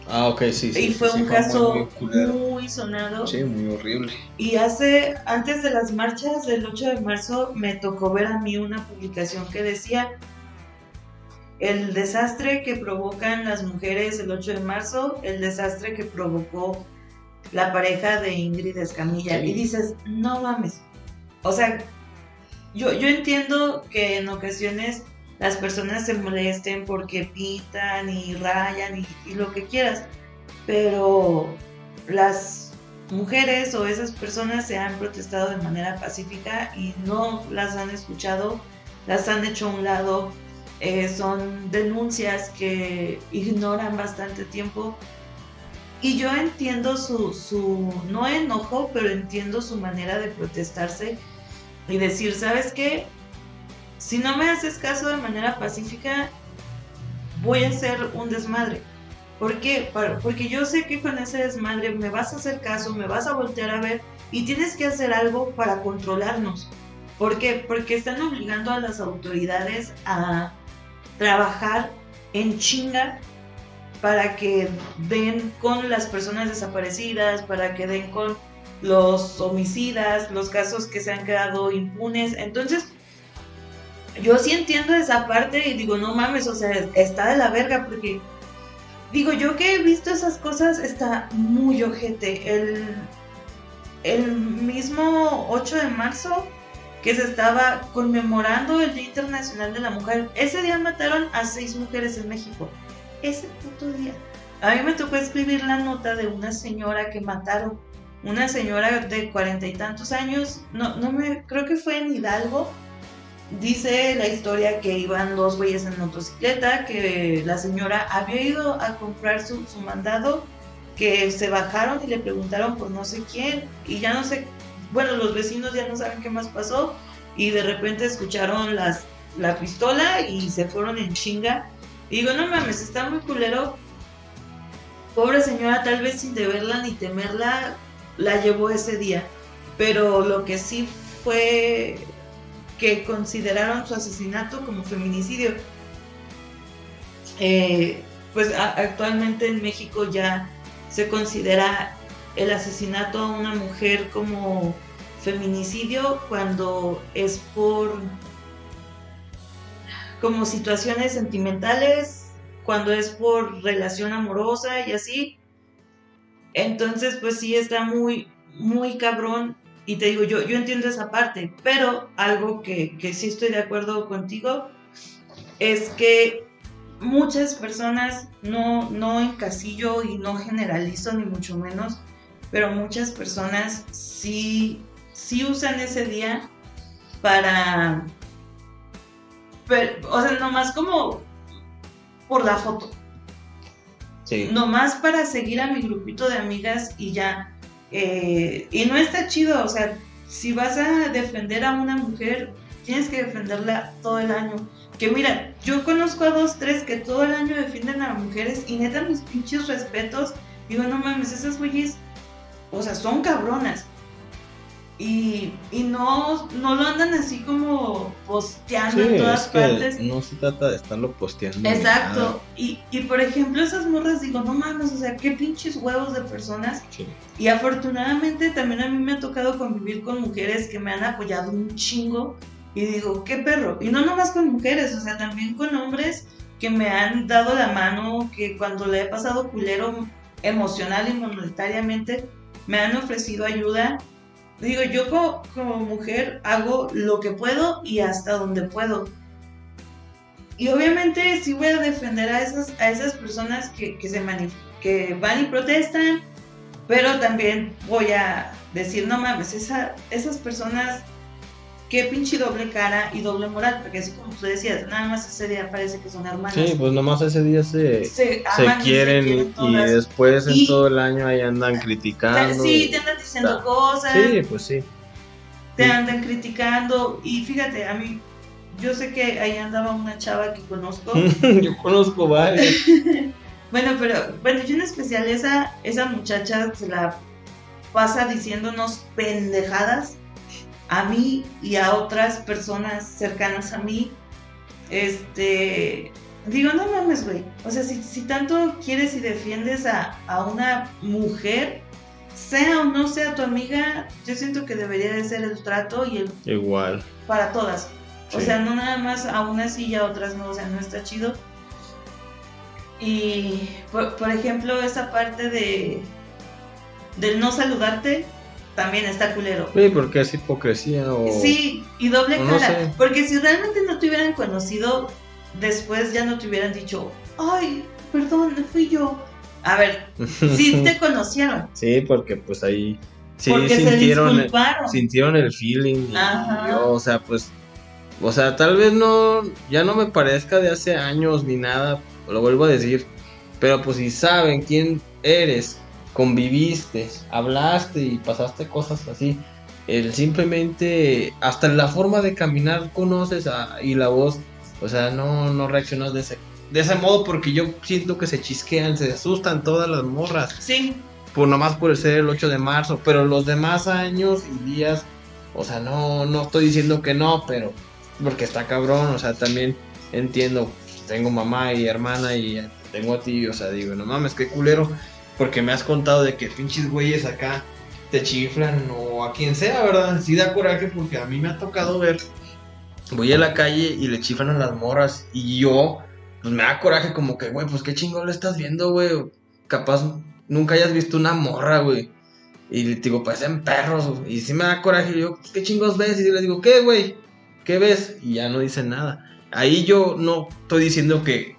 Ah, ok, sí, sí. Y fue un caso muy, sonado. Sí, muy horrible. Y hace, antes de las marchas del 8 de marzo, me tocó ver a mí una publicación que decía el desastre que provocan las mujeres el 8 de marzo, el desastre que provocó la pareja de Ingrid Escamilla. Y dices, no mames. O sea, yo, yo entiendo que en ocasiones las personas se molesten porque pitan y rayan y, lo que quieras, pero las mujeres o esas personas se han protestado de manera pacífica y no las han escuchado, las han hecho a un lado, eh, son denuncias que ignoran bastante tiempo. Y yo entiendo su, su, no enojo, pero entiendo su manera de protestarse y decir, ¿sabes qué? Si no me haces caso de manera pacífica, voy a hacer un desmadre. ¿Por qué? Porque yo sé que con ese desmadre me vas a hacer caso, me vas a voltear a ver y tienes que hacer algo para controlarnos. ¿Por qué? Porque están obligando a las autoridades a trabajar en chinga para que den con las personas desaparecidas, para que den con los homicidas, los casos que se han quedado impunes. Entonces, yo sí entiendo esa parte y digo, no mames, o sea, está de la verga porque, digo, yo que he visto esas cosas está muy ojete. El, el mismo 8 de marzo que se estaba conmemorando el Día Internacional de la Mujer, ese día mataron a seis mujeres en México. Ese puto día. A mí me tocó escribir la nota de una señora que mataron. Una señora de cuarenta y tantos años, no, no me, creo que fue en Hidalgo, Dice la historia que iban dos güeyes en motocicleta, que la señora había ido a comprar su, mandado, que se bajaron y le preguntaron por no sé quién, y ya no sé, bueno, los vecinos ya no saben qué más pasó, y de repente escucharon las, la pistola y se fueron en chinga. Y digo, no mames, está muy culero. Pobre señora, tal vez sin deberla ni temerla, la llevó ese día. Pero lo que sí fue que consideraron su asesinato como feminicidio. Eh, pues actualmente en México ya se considera el asesinato a una mujer como feminicidio cuando es por como situaciones sentimentales, cuando es por relación amorosa y así. Entonces, pues sí está muy, muy cabrón y te digo, yo, yo entiendo esa parte, pero algo que, que sí estoy de acuerdo contigo es que muchas personas, no, no encasillo y no generalizo ni mucho menos, pero muchas personas sí, sí usan ese día para, o sea, nomás como por la foto. Sí. Nomás para seguir a mi grupito de amigas y ya. Eh, y no está chido, o sea, si vas a defender a una mujer, tienes que defenderla todo el año. Que mira, yo conozco a dos, tres que todo el año defienden a mujeres y neta mis pinches respetos. Digo, no mames, esas güeyes, o sea, son cabronas. Y, no, no lo andan así como posteando en todas partes. No se trata de estarlo posteando. Exacto. Y, y, por ejemplo, esas morras digo, no mames, o sea, qué pinches huevos de personas. Y afortunadamente también a mí me ha tocado convivir con mujeres que me han apoyado un chingo. Y digo, qué perro. Y no nomás con mujeres, o sea, también con hombres que me han dado la mano, que cuando le he pasado culero emocional y monetariamente, me han ofrecido ayuda. Digo, yo como, mujer hago lo que puedo y hasta donde puedo. Y obviamente sí voy a defender a esas, a esas personas que, que, se que van y protestan, pero también voy a decir, no mames, esa, esas personas qué pinche doble cara y doble moral, porque así como tú decías, nada más ese día parece que son hermanos. Sí, pues nada más ese día se, se, quieren, y, después en todo el año ahí andan criticando. Sí, te andan diciendo cosas. Sí, pues sí. Te andan criticando y fíjate, a mí, yo sé que ahí andaba una chava que conozco. yo conozco varias. bueno, pero, bueno, yo en especial esa, esa muchacha se la pasa diciéndonos pendejadas a mí y a otras personas cercanas a mí, este, digo, no mames, güey. O sea, si, tanto quieres y defiendes a, una mujer, sea o no sea tu amiga, yo siento que debería de ser el trato y el... Igual. Para todas. O sea, no nada más a unas y a otras no, o sea, no está chido. Y, por, por ejemplo, esa parte de... del no saludarte, también está culero. Sí, porque es hipocresía o... Sí, y doble cara. Porque si realmente no te hubieran conocido, después ya no te hubieran dicho, ay, perdón, fui yo. A ver, sí te conocieron. Sí, porque pues ahí sí sintieron, el, sintieron el feeling. o sea, pues, o sea, tal vez no, ya no me parezca de hace años ni nada, lo vuelvo a decir, pero pues si saben quién eres conviviste, hablaste y pasaste cosas así. El simplemente, hasta la forma de caminar conoces y la voz, o sea, no, no reaccionas de ese, de ese modo porque yo siento que se chisquean, se asustan todas las morras. Sí. Por nomás por ser el 8 de marzo, pero los demás años y días, o sea, no, no estoy diciendo que no, pero porque está cabrón, o sea, también entiendo, tengo mamá y hermana y tengo a ti, o sea, digo, no mames, qué culero porque me has contado de que pinches güeyes acá te chiflan o a quien sea, ¿verdad? Sí da coraje porque a mí me ha tocado ver. Voy a la calle y le chiflan a las morras y yo, pues me da coraje como que, güey, pues qué chingón lo estás viendo, güey. Capaz nunca hayas visto una morra, güey. Y le digo, parecen perros, Y sí me da coraje. Y yo, pues, ¿qué chingos ves? Y le digo, ¿qué, güey? ¿Qué ves? Y ya no dicen nada. Ahí yo no estoy diciendo que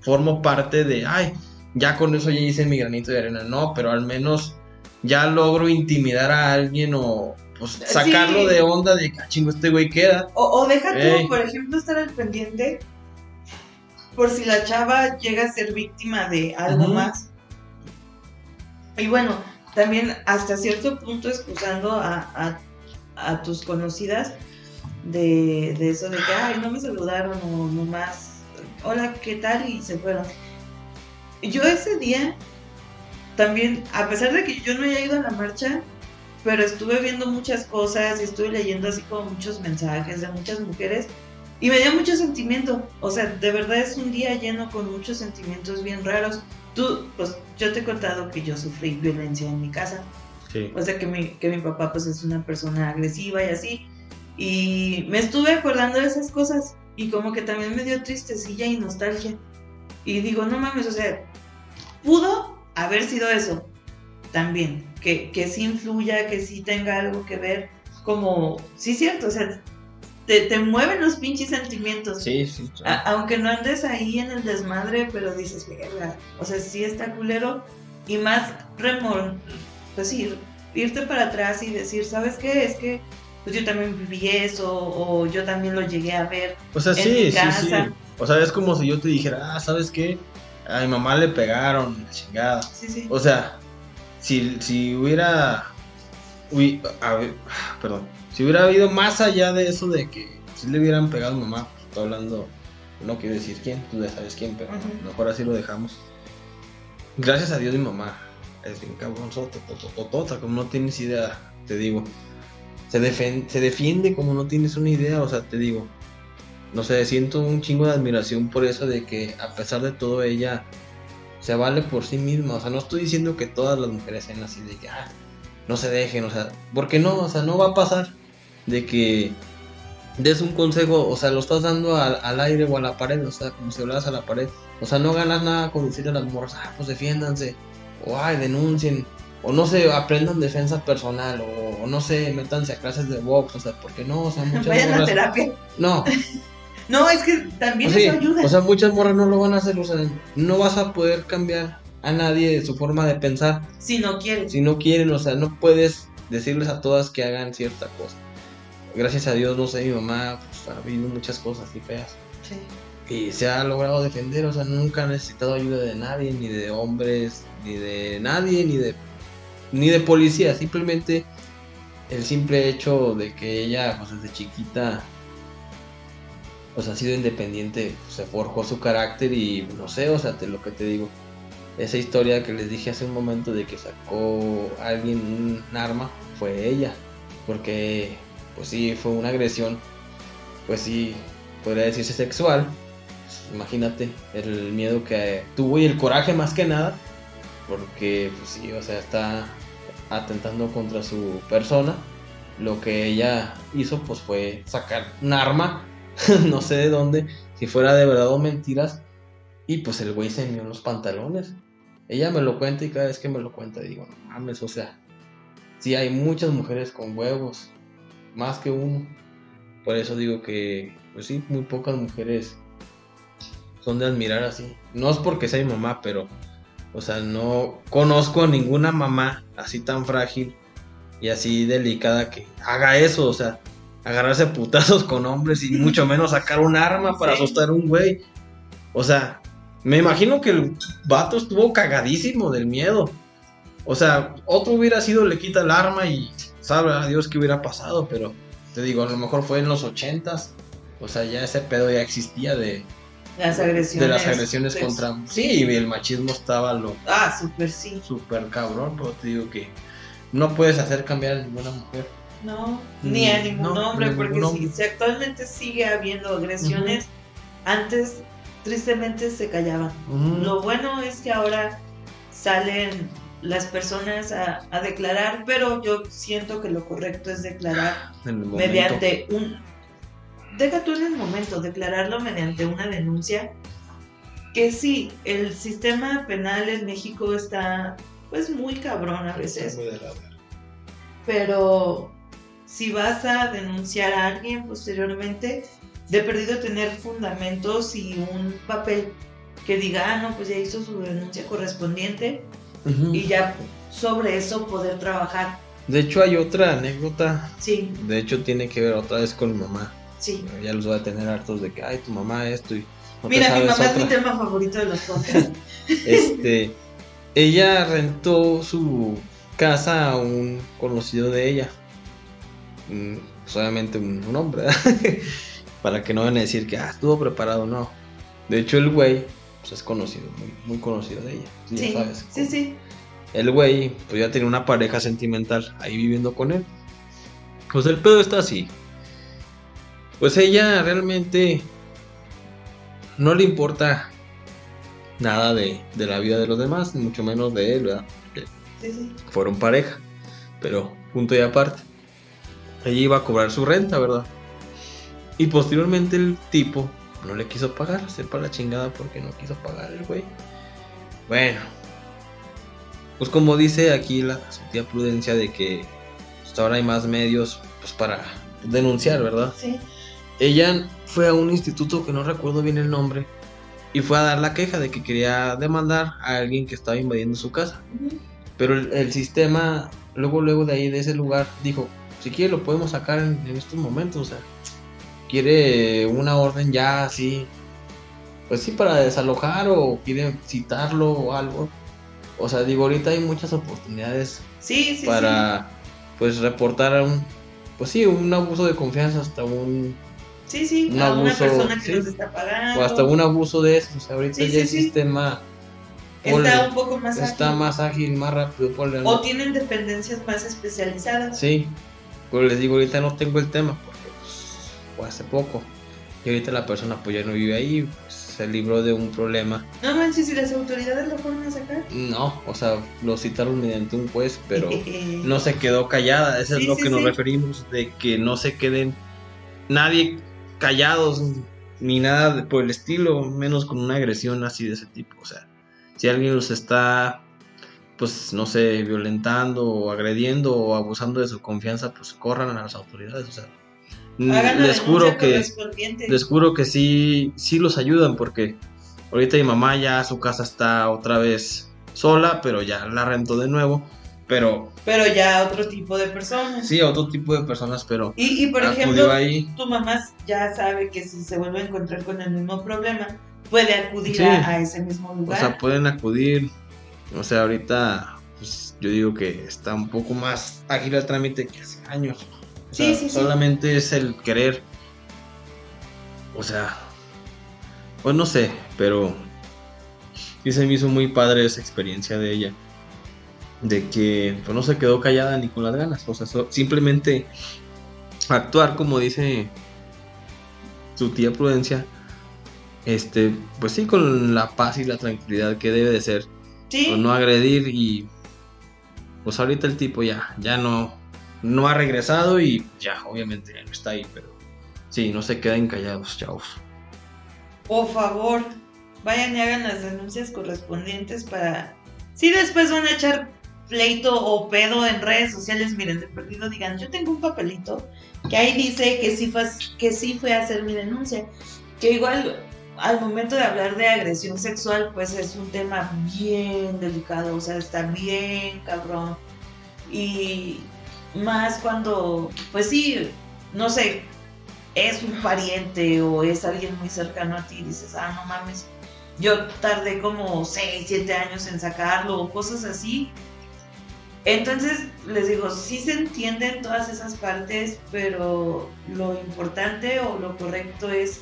formo parte de, ay, ya con eso ya hice mi granito de arena, no, pero al menos ya logro intimidar a alguien o pues, sacarlo de onda de que ah, chingo este güey queda. O, deja tú, por ejemplo, estar al pendiente por si la chava llega a ser víctima de algo más. Y bueno, también hasta cierto punto excusando a, a, tus conocidas de, de, eso de que, ay, no me saludaron o nomás, hola, ¿qué tal? Y se fueron yo ese día también, a pesar de que yo no haya ido a la marcha, pero estuve viendo muchas cosas y estuve leyendo así como muchos mensajes de muchas mujeres y me dio mucho sentimiento. O sea, de verdad es un día lleno con muchos sentimientos bien raros. Tú, pues yo te he contado que yo sufrí violencia en mi casa. Sí. O sea, que mi, que mi papá pues es una persona agresiva y así. Y me estuve acordando de esas cosas y como que también me dio tristecilla y nostalgia. Y digo, no mames, o sea, pudo haber sido eso también, que, que sí influya, que sí tenga algo que ver, como, sí, cierto, o sea, te, te mueven los pinches sentimientos. Sí, sí. aunque no andes ahí en el desmadre, pero dices, o sea, sí está culero. Y más remor, pues sí, irte para atrás y decir, ¿sabes qué? Es que pues yo también viví eso, o yo también lo llegué a ver. O sea, sí, sí, sí. O sea, es como si yo te dijera, ah, ¿sabes qué? A mi mamá le pegaron, la chingada. Sí, sí. O sea, si, si hubiera. Uy, a ver, perdón. Si hubiera habido más allá de eso de que si le hubieran pegado a mi mamá, pues, estoy hablando, no quiero decir quién, tú ya sabes quién, pero mejor así lo dejamos. Gracias a Dios mi mamá es bien cabronzota, tototota, como no tienes idea, te digo. Se, defiende, se defiende como no tienes una idea, o sea, te digo no sé, siento un chingo de admiración por eso de que a pesar de todo ella se vale por sí misma. O sea, no estoy diciendo que todas las mujeres sean así de que ah, no se dejen, o sea, porque no, o sea, no va a pasar de que des un consejo, o sea, lo estás dando al, al aire o a la pared, o sea, como si hablas a la pared. O sea, no ganas nada con decirle a las morras, ah, pues defiéndanse, o ay, denuncien, o no sé, aprendan defensa personal, o, o no sé, métanse a clases de box, o sea, porque no, o sea, muchas Vayan a terapia. No, No, es que también eso ayuda. o sea, muchas morras no lo van a hacer, o sea, no vas a poder cambiar a nadie de su forma de pensar si no quieres. si no quieren, o sea, no puedes decirles a todas que hagan cierta cosa. Gracias a Dios, no sé, mi mamá pues, ha vivido muchas cosas así feas Sí. y se ha logrado defender, o sea, nunca ha necesitado ayuda de nadie, ni de hombres, ni de nadie, ni de ni de policía, simplemente el simple hecho de que ella pues desde chiquita pues ha sido independiente, se forjó su carácter y no sé, o sea, te, lo que te digo, esa historia que les dije hace un momento de que sacó alguien un arma fue ella, porque pues sí, fue una agresión, pues sí, podría decirse sexual, imagínate el miedo que tuvo y el coraje más que nada, porque pues sí, o sea, está atentando contra su persona. Lo que ella hizo pues fue sacar un arma, no sé de dónde, si fuera de verdad o mentiras, y pues el güey se mió en los pantalones. Ella me lo cuenta y cada vez que me lo cuenta digo, no mames, o sea, sí hay muchas mujeres con huevos, más que uno. Por eso digo que, pues sí, muy pocas mujeres son de admirar así. No es porque sea mi mamá, pero, o sea, no conozco a ninguna mamá así tan frágil y así delicada que haga eso, o sea, agarrarse putazos con hombres y mucho menos sacar un arma para Sí. asustar a un güey. O sea, me imagino que el vato estuvo cagadísimo del miedo. O sea, otro hubiera sido le quita el arma y sabe a Dios qué hubiera pasado, pero te digo, a lo mejor fue en los ochentas. O sea, ya ese pedo ya existía de, Las agresiones. de las agresiones sex- contra... Sí, y el machismo estaba lo Ah, súper sí. súper cabrón, pero te digo que no puedes hacer cambiar a ninguna mujer. No, ni a ningún no, hombre, porque ningún si, hombre. si actualmente sigue habiendo agresiones, antes tristemente se callaban. Lo bueno es que ahora salen las personas a, a declarar, pero yo siento que lo correcto es declarar mediante un... Deja tú en el momento, declararlo mediante una denuncia. Que sí, el sistema penal en México está pues muy cabrón a veces, Muy de la verga. pero si vas a denunciar a alguien posteriormente, de perdido tener fundamentos y un papel que diga, ah, no, pues ya hizo su denuncia correspondiente y ya sobre eso poder trabajar. De hecho, hay otra anécdota. Sí, De hecho, tiene que ver otra vez con mi mamá. sí. Ya los voy a tener hartos de que, ay, tu mamá esto y. no Mira, mi mamá es mi otra". tema favorito de los podcasts. Este, ella rentó su casa a un conocido de ella. Mm, Pues obviamente un, hombre. Para que no van a decir que ah, estuvo preparado, no. De hecho, el güey pues, es conocido, muy, muy conocido de ella. Sí, sabes. sí, sí. El güey, pues ya tenía una pareja sentimental ahí viviendo con él. Pues el pedo está así. Pues ella realmente no le importa nada de, de la vida de los demás, ni mucho menos de él, ¿verdad? Sí, sí. fueron pareja, pero punto y aparte. Ella iba a cobrar su renta, ¿verdad? Y posteriormente el tipo no le quiso pagar, sepa la chingada porque no quiso pagar el güey. Bueno, pues como dice aquí la su tía Prudencia de que pues, ahora hay más medios pues para denunciar, ¿verdad? Sí. Ella fue a un instituto que no recuerdo bien el nombre y fue a dar la queja de que quería demandar a alguien que estaba invadiendo su casa. Pero el, el sistema, luego, luego de ahí, de ese lugar, dijo, si quiere lo podemos sacar en, en estos momentos, o sea, quiere una orden ya así, pues sí, para desalojar o quiere citarlo o algo. O sea, digo, ahorita hay muchas oportunidades Sí, sí, para, pues, reportar a un, pues sí, un abuso de confianza hasta un, sí. Sí, un a una abuso, persona que nos está pagando. o hasta un abuso de eso. O sea, ahorita ya el sistema Está un poco más está ágil. más ágil, más rápido. ponle, O tienen dependencias más especializadas. Sí, pero les digo, ahorita no tengo el tema porque pues, fue hace poco. Y ahorita la persona pues ya no vive ahí, pues, se libró de un problema. No manches, si las autoridades lo fueron a sacar. No, o sea, lo citaron mediante un juez, pero no se quedó callada. Eso Sí, es lo sí, que nos referimos, de que no se queden nadie callados ni nada de- por el estilo, menos con una agresión así de ese tipo. O sea, si alguien los está, pues no sé, violentando o agrediendo o abusando de su confianza, pues corran a las autoridades. O sea, Hagan la les juro que les juro que sí, sí los ayudan porque ahorita mi mamá ya su casa está otra vez sola, pero ya la rentó de nuevo. Pero Pero ya otro tipo de personas. sí, otro tipo de personas, pero Y, y por ejemplo, ahí. tu mamá ya sabe que si se vuelve a encontrar con el mismo problema, puede acudir Sí. a, a ese mismo O lugar. sea, pueden acudir. O sea, ahorita pues, yo digo que está un poco más ágil el trámite que hace años. O sea, Sí, sí, sí. solamente es el querer. O sea, pues no sé, pero sí se me hizo muy padre esa experiencia de ella. De que pues, no se quedó callada ni con las ganas. O sea, so- simplemente actuar como dice su tía Prudencia. Este, pues sí, con la paz y la tranquilidad que debe de ser. Sí, Pues no agredir y. Pues ahorita el tipo ya, ya no, no ha regresado y ya, obviamente ya no está ahí, pero sí, no se queden callados, chavos. por favor, vayan y hagan las denuncias correspondientes para... Si después van a echar pleito o pedo en redes sociales, miren, de perdido digan, yo tengo un papelito que ahí dice que sí fue, que sí fue a hacer mi denuncia. Que igual al momento de hablar de agresión sexual, pues es un tema bien delicado, o sea, está bien cabrón. Y más cuando, pues sí, no sé, es un pariente o es alguien muy cercano a ti, dices, ah, no mames, yo tardé como 6, 7 años en sacarlo o cosas así. Entonces, les digo, sí se entienden todas esas partes, pero lo importante o lo correcto es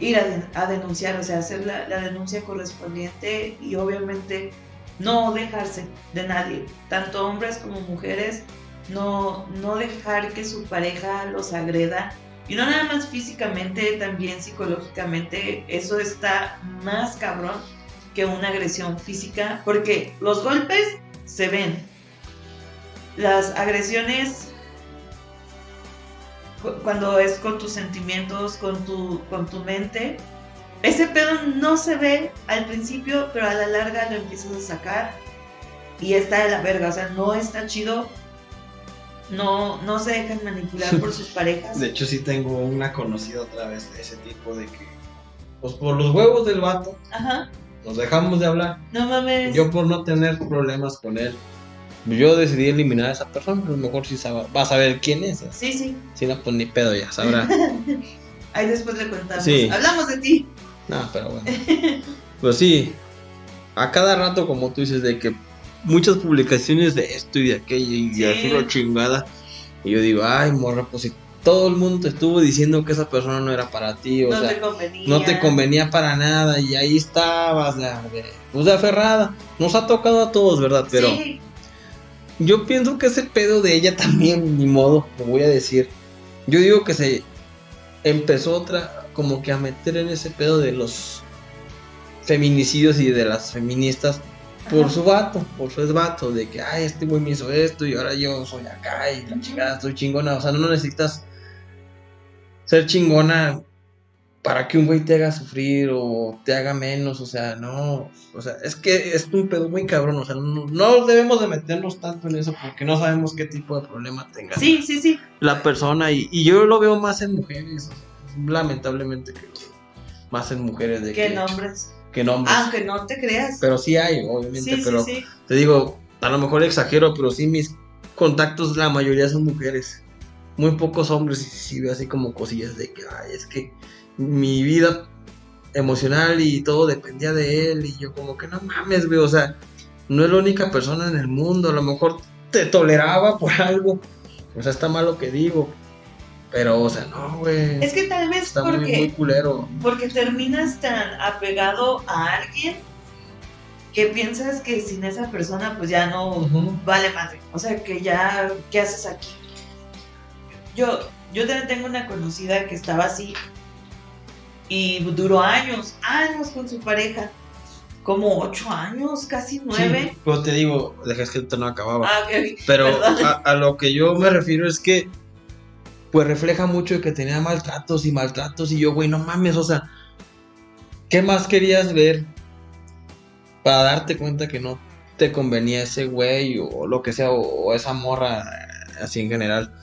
ir a, den- a denunciar, o sea, hacer la, la denuncia correspondiente y obviamente no dejarse de nadie, tanto hombres como mujeres, no, no dejar que su pareja los agreda y no nada más físicamente, también psicológicamente, eso está más cabrón que una agresión física, porque los golpes se ven, las agresiones cuando es con tus sentimientos, con tu, con tu mente, ese pedo no se ve al principio, pero a la larga lo empiezas a sacar y está de la verga, o sea, no está chido, no, no se dejan manipular por sus parejas. De hecho, sí tengo una conocida otra vez de ese tipo de que, pues por los huevos del vato, Ajá, nos dejamos de hablar. no mames. Yo por no tener problemas con él, yo decidí eliminar a esa persona, a lo mejor sí sabe, va a saber quién es. Sí, sí, Si no, pues ni pedo, ya sabrá. ahí después le contamos. Sí. Hablamos de ti. No, pero bueno. Pues sí, a cada rato, como tú dices, de que muchas publicaciones de esto y de aquello y Sí. así la chingada. Y yo digo, ay, morra, pues si todo el mundo te estuvo diciendo que esa persona no era para ti, o no sea, te convenía. no te convenía para nada y ahí estabas, de, de- pues de aferrada. Nos ha tocado a todos, ¿verdad? Pero Sí, yo pienso que ese pedo de ella también, ni modo, lo voy a decir. Yo digo que se empezó otra, como que a meter en ese pedo de los feminicidios y de las feministas por Ajá. su vato, por su esvato, de que, ay, este güey me hizo esto y ahora yo soy acá y la chingada, estoy chingona. O sea, no necesitas ser chingona para que un güey te haga sufrir o te haga menos, o sea, no, o sea, es que es un pedo muy cabrón, o sea, no, no debemos de meternos tanto en eso porque no sabemos qué tipo de problema tenga sí, sí, sí. la persona y, y yo lo veo más en mujeres, o sea, lamentablemente que más en mujeres de Que que, nombres. que en hombres. Aunque no te creas. Pero sí hay, obviamente, sí, pero sí, sí. te digo, a lo mejor exagero, pero sí mis contactos, la mayoría son mujeres. Muy pocos hombres, y sí veo así como cosillas de que, ay, es que mi vida emocional y todo dependía de él. Y yo como que no mames, güey, o sea, no es la única persona en el mundo, a lo mejor te toleraba por algo. O sea, está mal lo que digo. Pero, o sea, no, güey. Es que tal vez Está porque, muy culero. porque terminas tan apegado a alguien que piensas que sin esa persona pues ya no vale madre. O sea, que ya, ¿qué haces aquí? Yo, yo también tengo una conocida que estaba así y duró años, años con su pareja. Como ocho años, casi nueve. Sí, pero te digo, dejé que no acababa. Ah. Pero a, a lo que yo me refiero es que pues refleja mucho que tenía maltratos y maltratos. Y yo, güey, no mames, o sea, ¿qué más querías ver para darte cuenta que no te convenía ese güey o lo que sea, o, esa morra así en general?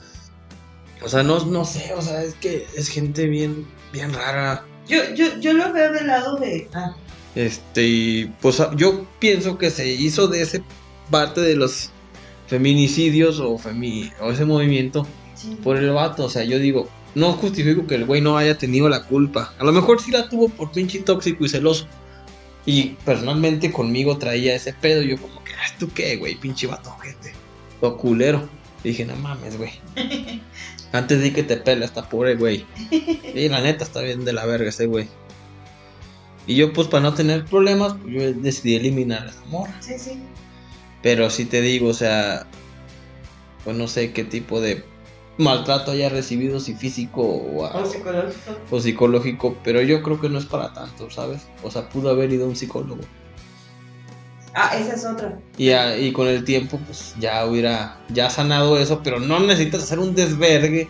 O sea, no, no sé, o sea, es que es gente bien, bien rara. Yo, yo, yo lo veo del lado de. Ah. Este, y pues yo pienso que se hizo de ese parte de los feminicidios o, femi o ese movimiento por el vato. O sea, yo digo, no justifico que el güey no haya tenido la culpa. A lo mejor sí la tuvo por pinche tóxico y celoso. Y personalmente conmigo traía ese pedo. Yo como que, ¿tú qué, güey? Pinche vato, gente. O culero. dije, no mames, güey. Antes di que te pela esta pobre güey. Y la neta está bien de la verga ese güey. Y yo, pues, para no tener problemas, pues, yo decidí eliminar esa morra. Sí, sí. Pero si te digo, o sea, pues no sé qué tipo de maltrato haya recibido, si físico o, psicológico. O psicológico, pero yo creo que no es para tanto, ¿sabes? O sea, pudo haber ido a un psicólogo. Ah, esa es otra. Y, y con el tiempo, pues ya hubiera ya sanado eso, pero no necesitas hacer un desvergue.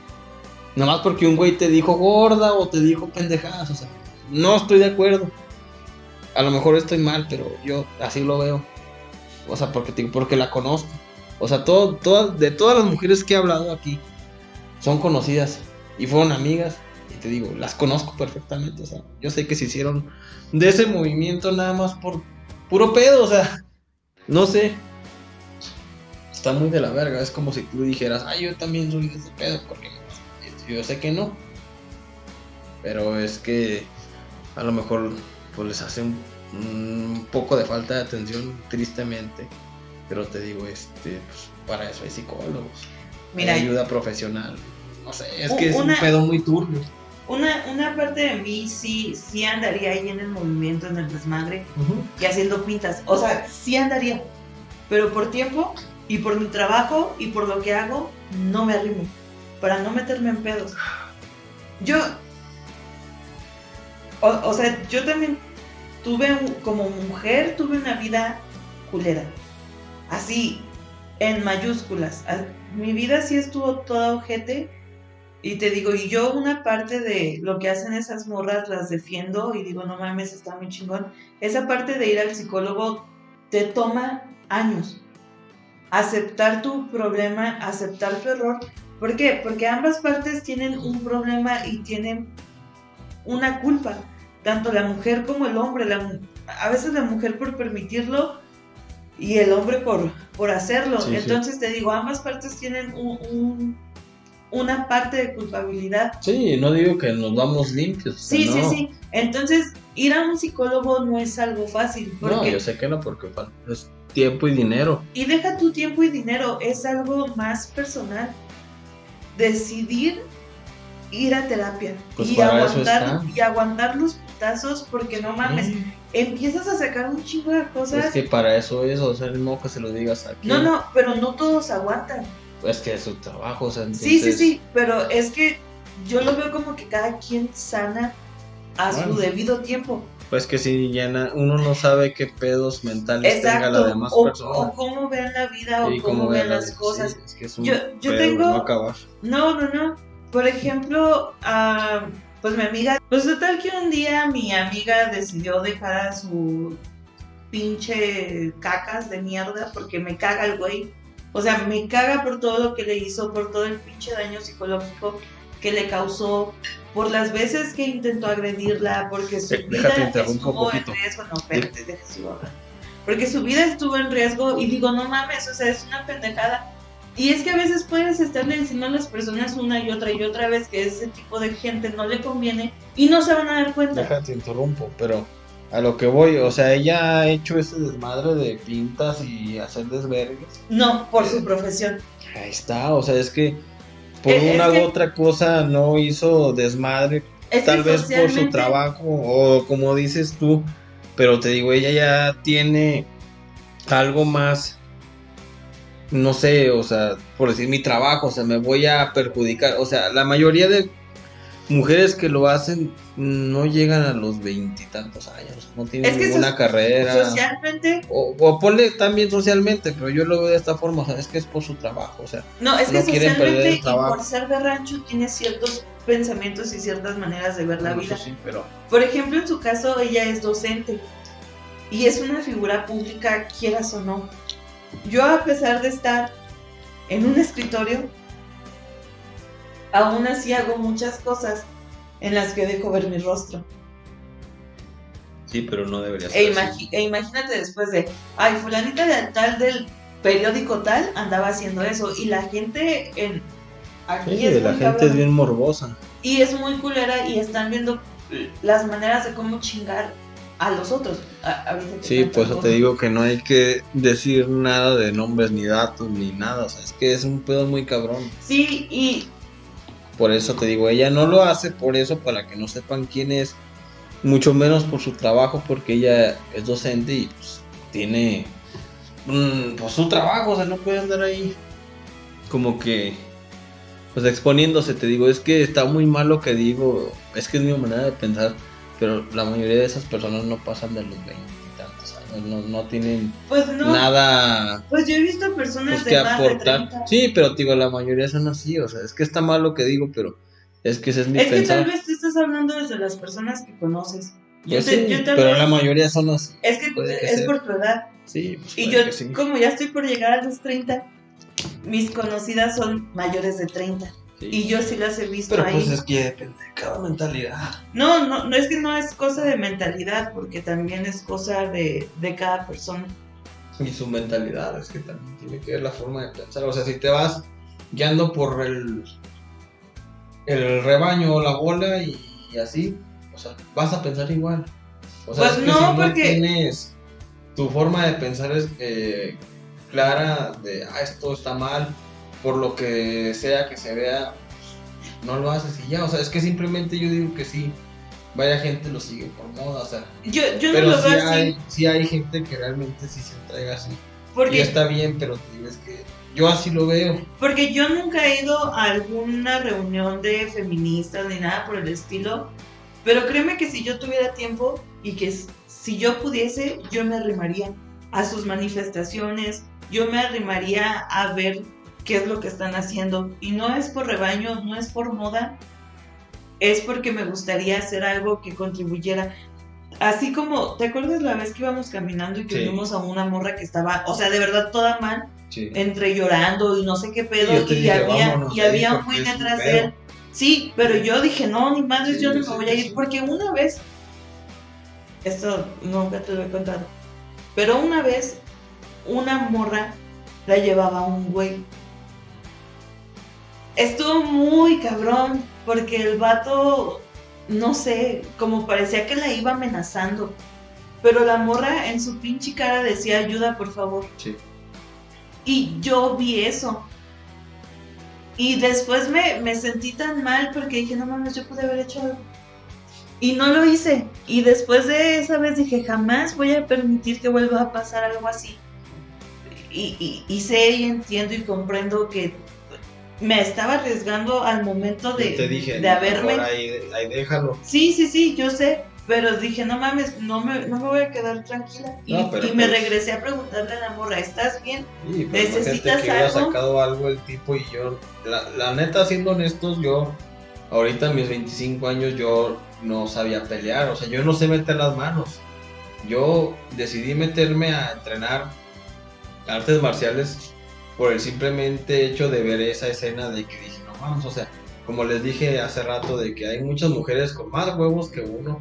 Nomás porque un güey te dijo gorda o te dijo pendejadas, o sea, no estoy de acuerdo. A lo mejor estoy mal, pero yo así lo veo. O sea, porque, porque la conozco. O sea, todo, todas, de todas las mujeres que he hablado aquí, son conocidas y fueron amigas. Y te digo, las conozco perfectamente. O sea, yo sé que se hicieron de ese movimiento nada más por puro pedo. O sea, no sé. Está muy de la verga. Es como si tú dijeras, ay, yo también soy de ese pedo. Porque yo sé que no. Pero es que a lo mejor pues les hace un, un poco de falta de atención, tristemente. Pero te digo, este, pues para eso hay psicólogos. Mira, ayuda profesional. No sé, es que es un pedo muy turbio. Una, una parte de mí sí, sí andaría ahí en el movimiento, en el desmadre y haciendo pintas. O sea, sí andaría. Pero por tiempo y por mi trabajo y por lo que hago, no me arrimo. Para no meterme en pedos. Yo. O, o sea, yo también tuve, como mujer, tuve una vida culera. Así, en mayúsculas. Mi vida sí estuvo toda ojete. Y te digo, y yo una parte de lo que hacen esas morras las defiendo y digo, no mames, está muy chingón. Esa parte de ir al psicólogo te toma años. Aceptar tu problema, aceptar tu error. ¿Por qué? Porque ambas partes tienen un problema y tienen una culpa. Tanto la mujer como el hombre. a veces la mujer por permitirlo y el hombre por, por hacerlo. Entonces te digo, ambas partes tienen un, una parte de culpabilidad. Sí, no digo que nos vamos limpios. Sí, sí, sí. Entonces, ir a un psicólogo no es algo fácil. no, yo sé que no, porque es tiempo y dinero. Y deja tu tiempo y dinero, es algo más personal. Decidir ir a terapia pues y, aguantar, y aguantar los putazos porque no mames, empiezas a sacar un chingo de cosas. Es que para eso es, o sea, no que se lo digas aquí. No, no, pero no todos aguantan. Es que es su trabajo, o sea, Sí, sí, sí, pero es que yo lo veo como que cada quien sana a su debido tiempo. Pues que si ya uno no sabe qué pedos mentales tenga la demás o, persona. O cómo vean la vida o cómo, vean las cosas. es que es un yo, yo tengo. No, no, no, no. Por ejemplo, uh, pues mi amiga, pues total que un día mi amiga decidió dejar a su pinche cacas de mierda porque me caga el güey. O sea, me caga por todo lo que le hizo, por todo el pinche daño psicológico que le causó, por las veces que intentó agredirla, porque su vida estuvo en riesgo. No, espérate, déjame hablar. Porque su vida estuvo en riesgo y digo, no mames, o sea, es una pendejada y es que a veces puedes estarle diciendo a las personas una y otra y otra vez que ese tipo de gente no le conviene y no se van a dar cuenta. Déjate, interrumpo, pero a lo que voy, o sea, ella ha hecho ese desmadre de pintas y hacer desvergues. No, por su profesión. Ahí está, o sea, es que por una u otra cosa no hizo desmadre, tal vez por su trabajo o como dices tú, pero te digo, ella ya tiene algo más no sé, o sea, por decir mi trabajo, o sea, me voy a perjudicar, o sea, la mayoría de mujeres que lo hacen no llegan a los veintitantos años, no tienen Es que ninguna so- carrera. Socialmente, O, o ponle también socialmente, pero yo lo veo de esta forma, o sea, es que es por su trabajo, o sea, no, es que No socialmente el y trabajo. por ser de rancho tiene ciertos pensamientos y ciertas maneras de ver la vida. sí, pero Por ejemplo, en su caso, ella es docente y es una figura pública, quieras o no. Yo, a pesar de estar en un escritorio, aún así hago muchas cosas en las que dejo ver mi rostro. sí, pero no debería E, ser imagi- e imagínate después de, ay, fulanita de tal del periódico tal andaba haciendo eso y la gente en... Aquí Sí, es la gente cabrón. es bien morbosa. Y es muy culera y están viendo las maneras de cómo chingar a los otros. A- Sí, eso te digo que no hay que decir nada de nombres ni datos ni nada, o sea, es que es un pedo muy cabrón. Sí, y Por eso te digo, ella no lo hace por eso, para que no sepan quién es, mucho menos por su trabajo, porque ella es docente y pues tiene mm, pues, su trabajo, o sea, no puede andar ahí como que pues exponiéndose, te digo, es que está muy mal lo que digo, es que es mi manera de pensar, pero la mayoría de esas personas no pasan de los 20 y tantos años, no, no tienen pues no, nada pues yo he visto personas pues, que de de aportar. 30. Sí, pero digo, la mayoría son así, o sea, es que está mal lo que digo, pero es que ese es mi Es que tal vez tú estás hablando desde las personas que conoces. Yo Pues te- sí, yo pero la mayoría son así. Es que que es por tu edad. Sí, pues Y yo, que sí. como ya estoy por llegar a los 30, mis conocidas son mayores de 30. Sí. Y yo sí las he visto Pero ahí. pues es que depende de cada mentalidad. No, no, no es que no es cosa de mentalidad, porque también es cosa de, de cada persona. Y su mentalidad, es que también tiene que ver la forma de pensar. O sea, si te vas guiando por el, el rebaño o la bola y, y así, o sea, vas a pensar igual. O sea, Pues es que no, si no porque- tienes tu forma de pensar es eh, clara de, ah, esto está mal, por lo que sea que se vea, pues, no lo haces y ya. O sea, es que simplemente yo digo que sí, vaya gente lo sigue por moda, o sea. Yo, yo no Pero lo sí veo así, hay, sí hay gente que realmente sí se entrega así. Y porque, está bien, pero te digo, es que yo así lo veo. porque yo nunca he ido a alguna reunión de feministas ni nada por el estilo. Pero créeme que si yo tuviera tiempo y que si yo pudiese, yo me arrimaría a sus manifestaciones, yo me arrimaría a ver qué es lo que están haciendo. Y no es por rebaño, no es por moda, es porque me gustaría hacer algo que contribuyera. Así como, ¿te acuerdas la vez que íbamos caminando y que Sí. vimos a una morra que estaba, o sea, de verdad toda mal, Sí. entre llorando y no sé qué pedo, y dije, había, y un güey es un detrás de él. Sí, pero yo dije, no, ni madres, Sí, yo no me voy a ir, porque una vez, esto nunca te lo he contado, pero una vez una morra la llevaba un güey. Estuvo muy cabrón, porque el vato, no sé, como parecía que la iba amenazando. Pero la morra en su pinche cara decía, ayuda, por favor. Sí. Y yo vi eso. Y después me, me sentí tan mal porque dije, no mames, yo pude haber hecho algo. Y no lo hice. Y después de esa vez dije, jamás voy a permitir que vuelva a pasar algo así. Y, y- y sé y entiendo y comprendo que me estaba arriesgando al momento de, Yo te dije, de haberme... Ahí, ahí déjalo. Sí, sí, sí, yo sé. Pero dije, no mames, no me, no me voy a quedar tranquila. Y, No, pero y me pues- regresé a preguntarle a la morra, ¿estás bien? Sí, imagínate ¿Necesitas que algo? sacado algo el tipo y yo, la, la neta, siendo honestos, yo, ahorita a mis 25 años, yo no sabía pelear, o sea, yo no sé meter las manos. Yo decidí meterme a entrenar artes marciales por el simplemente hecho de ver esa escena de que dije, no vamos, o sea, como les dije hace rato, de que hay muchas mujeres con más huevos que uno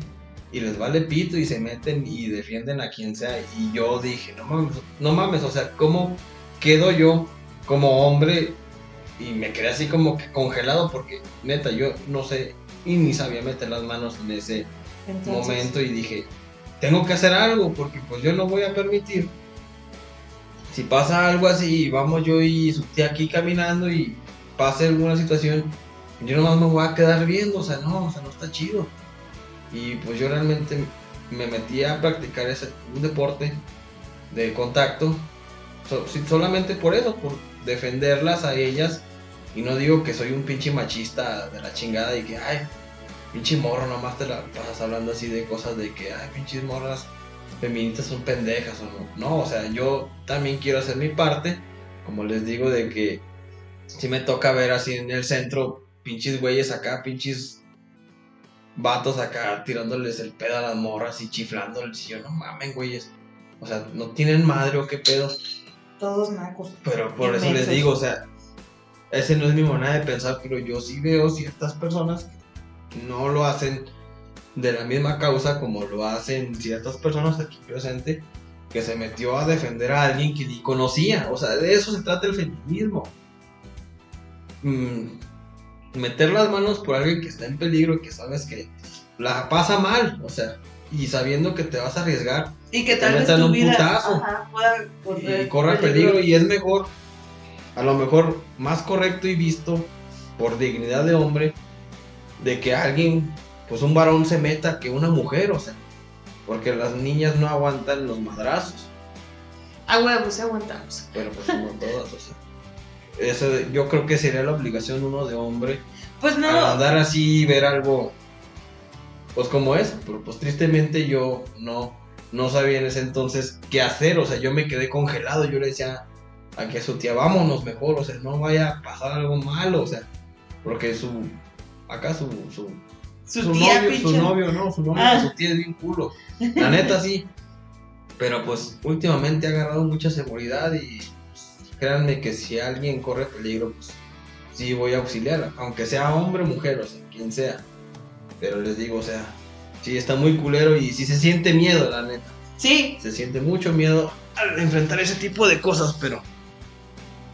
y les vale pito y se meten y defienden a quien sea. Y yo dije, no mames, no mames, o sea, ¿cómo quedo yo como hombre? Y me quedé así como que congelado porque neta, yo no sé y ni sabía meter las manos en ese Entonces, momento y dije, tengo que hacer algo porque pues yo no voy a permitir. Si pasa algo así, vamos yo y tía aquí caminando y pase alguna situación, yo nomás me voy a quedar viendo, o sea, no, o sea, no está chido. Y pues yo realmente me metí a practicar ese, un deporte de contacto, so- solamente por eso, por defenderlas a ellas. Y no digo que soy un pinche machista de la chingada y que, ay, pinche morro, nomás te la pasas hablando así de cosas de que, ay, pinches morras feministas son pendejas o no. No, o sea, yo también quiero hacer mi parte, como les digo, de que si me toca ver así en el centro, pinches güeyes acá, pinches vatos acá tirándoles el pedo a las morras y chiflándoles. Y yo, no mamen, güeyes. O sea, no tienen madre o qué pedo. Todos macos. Pero por eso les digo, o sea, ese no es mi manera de pensar, pero yo sí veo ciertas personas que no lo hacen de la misma causa como lo hacen ciertas personas aquí presentes que se metió a defender a alguien que ni conocía. O sea, de eso se trata el feminismo. Mm, meter las manos por alguien que está en peligro y que sabes que la pasa mal, o sea, y sabiendo que te vas a arriesgar y que tal vez tu un vida ajá, y corre peligro. y es mejor, a lo mejor más correcto y visto por dignidad de hombre, de que alguien, pues un varón se meta que una mujer, o sea, porque las niñas no aguantan los madrazos. A huevos, se aguantamos. Pero pues no todas, o sea. Eso, yo creo que sería la obligación uno de hombre. Pues no. andar así y ver algo, pues como es. Pero pues tristemente yo no, no sabía en ese entonces qué hacer. O sea, yo me quedé congelado. Yo le decía a que su tía, vámonos mejor. O sea, no vaya a pasar algo malo. O sea, porque su, acá su, su, su, novio, su novio, no, su novio, ah. su tía es bien culo. La neta sí. Pero pues últimamente ha agarrado mucha seguridad y créanme que si alguien corre peligro, pues sí voy a auxiliar, aunque sea hombre o mujer, o sea, quien sea. Pero les digo, o sea, sí está muy culero y sí se siente miedo, la neta. Sí. Se siente mucho miedo al enfrentar ese tipo de cosas, pero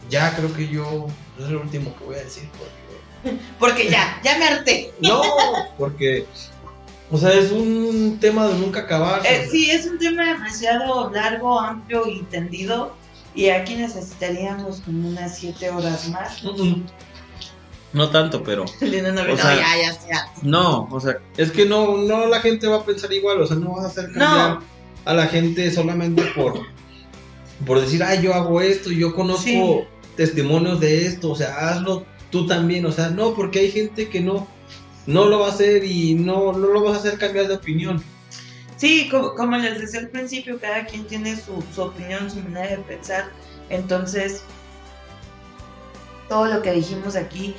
ya creo que yo es lo último que voy a decir. Porque, porque ya, ya me harté. No, porque o sea, es un tema de nunca acabar. Eh, sí, es un tema demasiado largo, amplio y tendido. Y aquí necesitaríamos como unas 7 horas más. No tanto, pero. no, ya, ya, No, o sea, es que no, no la gente va a pensar igual, o sea, no vas a hacer cambiar a la gente solamente por, por decir, ay, yo hago esto, yo conozco testimonios de esto, o sea, hazlo tú también, o sea, no, porque hay gente que no, no lo va a hacer y no, no lo vas a hacer cambiar de opinión. Sí, como, les decía al principio, cada quien tiene su, opinión, su manera de pensar. Entonces, todo lo que dijimos aquí,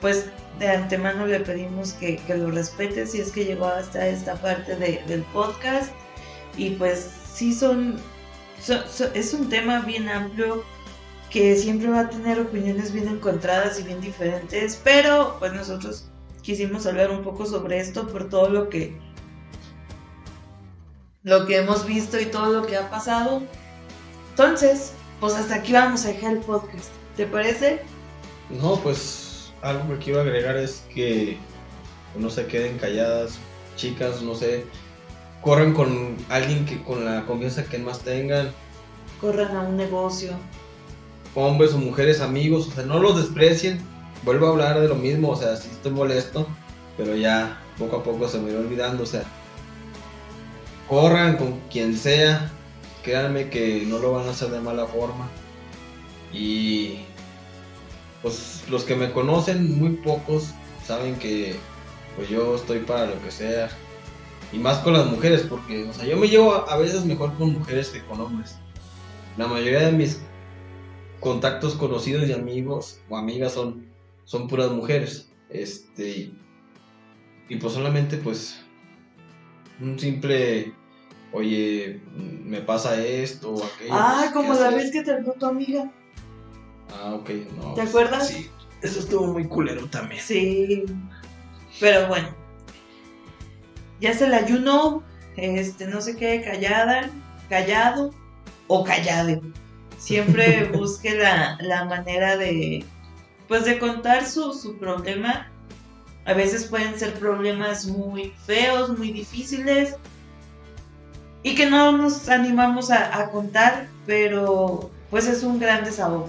pues de antemano le pedimos que, lo respete si es que llegó hasta esta parte del podcast. Y pues sí son, es un tema bien amplio que siempre va a tener opiniones bien encontradas y bien diferentes, pero pues nosotros quisimos hablar un poco sobre esto por todo lo que lo que hemos visto y todo lo que ha pasado. Entonces, pues hasta aquí vamos a dejar el podcast. ¿Te parece? No, pues algo que quiero agregar es que no se queden calladas, chicas, no sé, corran con alguien que con la confianza que más tengan. Corran a un negocio. Hombres o mujeres amigos, o sea, no los desprecien. Vuelvo a hablar de lo mismo, o sea, sí estoy molesto, pero ya poco a poco se me va olvidando, o sea, corran con quien sea, créanme que no lo van a hacer de mala forma. Y pues los que me conocen, muy pocos, saben que pues yo estoy para lo que sea. Y más con las mujeres, porque o sea, yo me llevo a, veces mejor con mujeres que con hombres. La mayoría de mis contactos conocidos y amigos o amigas son, son puras mujeres. Este, y pues solamente pues un simple, oye, me pasa esto o aquello. Ah, como la vez que te habló tu amiga. Ah, ok, no. ¿Te acuerdas? Sí, eso estuvo muy culero también. Sí, pero bueno. Ya se la ayunó, este, no se quede callada, callado o callado. Siempre busque la, la manera de, pues de contar su, su problema a veces pueden ser problemas muy feos, muy difíciles y que no nos animamos a, contar, pero pues es un gran desahogo.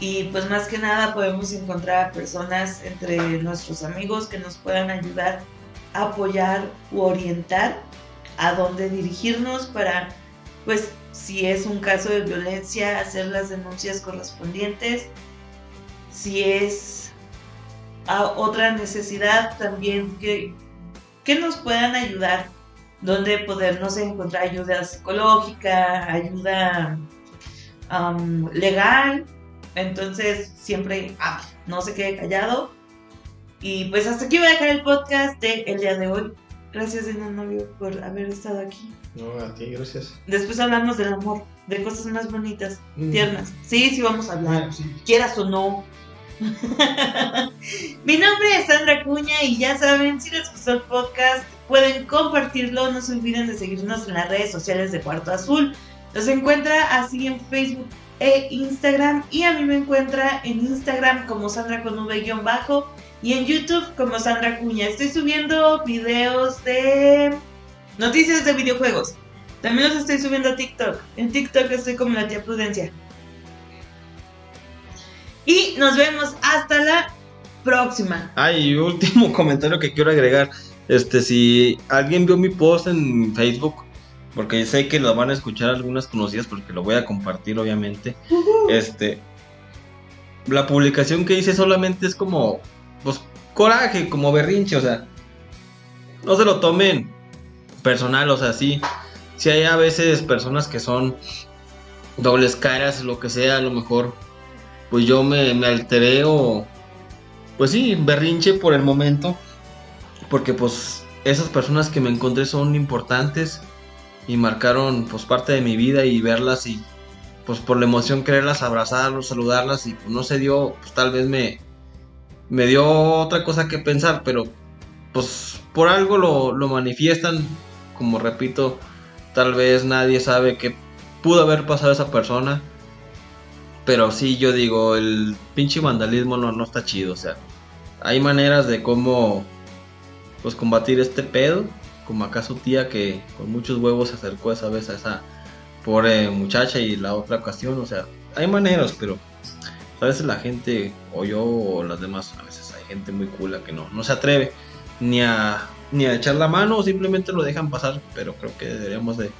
Y pues más que nada podemos encontrar personas entre nuestros amigos que nos puedan ayudar a apoyar u orientar a dónde dirigirnos para, pues si es un caso de violencia, hacer las denuncias correspondientes. Si es a otra necesidad también que, que nos puedan ayudar, donde podernos encontrar ayuda psicológica, ayuda am, legal. Entonces, siempre ah, no se quede callado. Y pues hasta aquí voy a dejar el podcast de el día de hoy. Gracias, Novio, por haber estado aquí. No, a ti, gracias. Después hablamos del amor, de cosas más bonitas, Mm. tiernas. Sí, sí vamos a hablar, sí. quieras o no. Mi nombre es Sandra Cuña y ya saben, si les gustó el podcast, pueden compartirlo. No se olviden de seguirnos en las redes sociales de Cuarto Azul. Los encuentra así en Facebook e Instagram. Y a mí me encuentra en Instagram como Sandra con V-bajo y en YouTube como Sandra Cuña. Estoy subiendo videos de noticias de videojuegos. También los estoy subiendo a TikTok. En TikTok estoy como la tía Prudencia. Y nos vemos hasta la próxima. Ah, y último comentario que quiero agregar. Este, si alguien vio mi post en Facebook, porque sé que lo van a escuchar algunas conocidas porque lo voy a compartir obviamente. Este, la publicación que hice solamente es como, pues, coraje, como berrinche, o sea, no se lo tomen personal, o sea, sí, sí hay a veces personas que son dobles caras, lo que sea, a lo mejor, pues yo me, me alteré o, pues sí, berrinche por el momento, porque pues esas personas que me encontré son importantes y marcaron pues parte de mi vida y verlas y pues por la emoción quererlas abrazarlos, saludarlas y pues no se dio, pues tal vez me, me dio otra cosa que pensar, pero pues por algo lo, lo manifiestan, como repito, tal vez nadie sabe qué pudo haber pasado a esa persona, pero sí yo digo, el pinche vandalismo no, no está chido, o sea, hay maneras de cómo pues combatir este pedo, como acá su tía que con muchos huevos se acercó esa vez a esa pobre muchacha y la otra ocasión, o sea, hay maneras, pero a veces la gente, o yo o las demás, a veces hay gente muy cula que no, no se atreve ni a, ni a echar la mano o simplemente lo dejan pasar, pero creo que deberíamos de,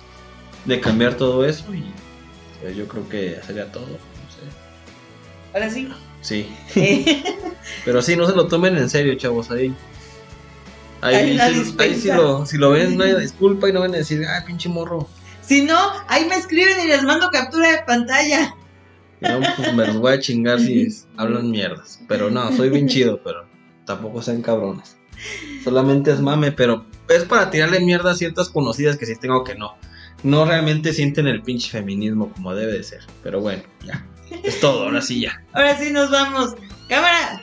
de cambiar todo eso y pues, yo creo que sería todo, no sé. Ahora sí. Sí, Eh, pero sí, no se lo tomen en serio, chavos, ahí. Hay Ahí, ahí si, lo, si lo ven, una disculpa y no van a decir, ay, pinche morro. si no, ahí me escriben y les mando captura de pantalla. No, pues me los voy a chingar si hablan mierdas. Pero no, soy bien chido, pero tampoco sean cabrones. Solamente es mame, pero es para tirarle mierda a ciertas conocidas que sí tengo que no. No realmente sienten el pinche feminismo como debe de ser. Pero bueno, ya. Es todo, ahora sí ya. Ahora sí nos vamos. Cámara.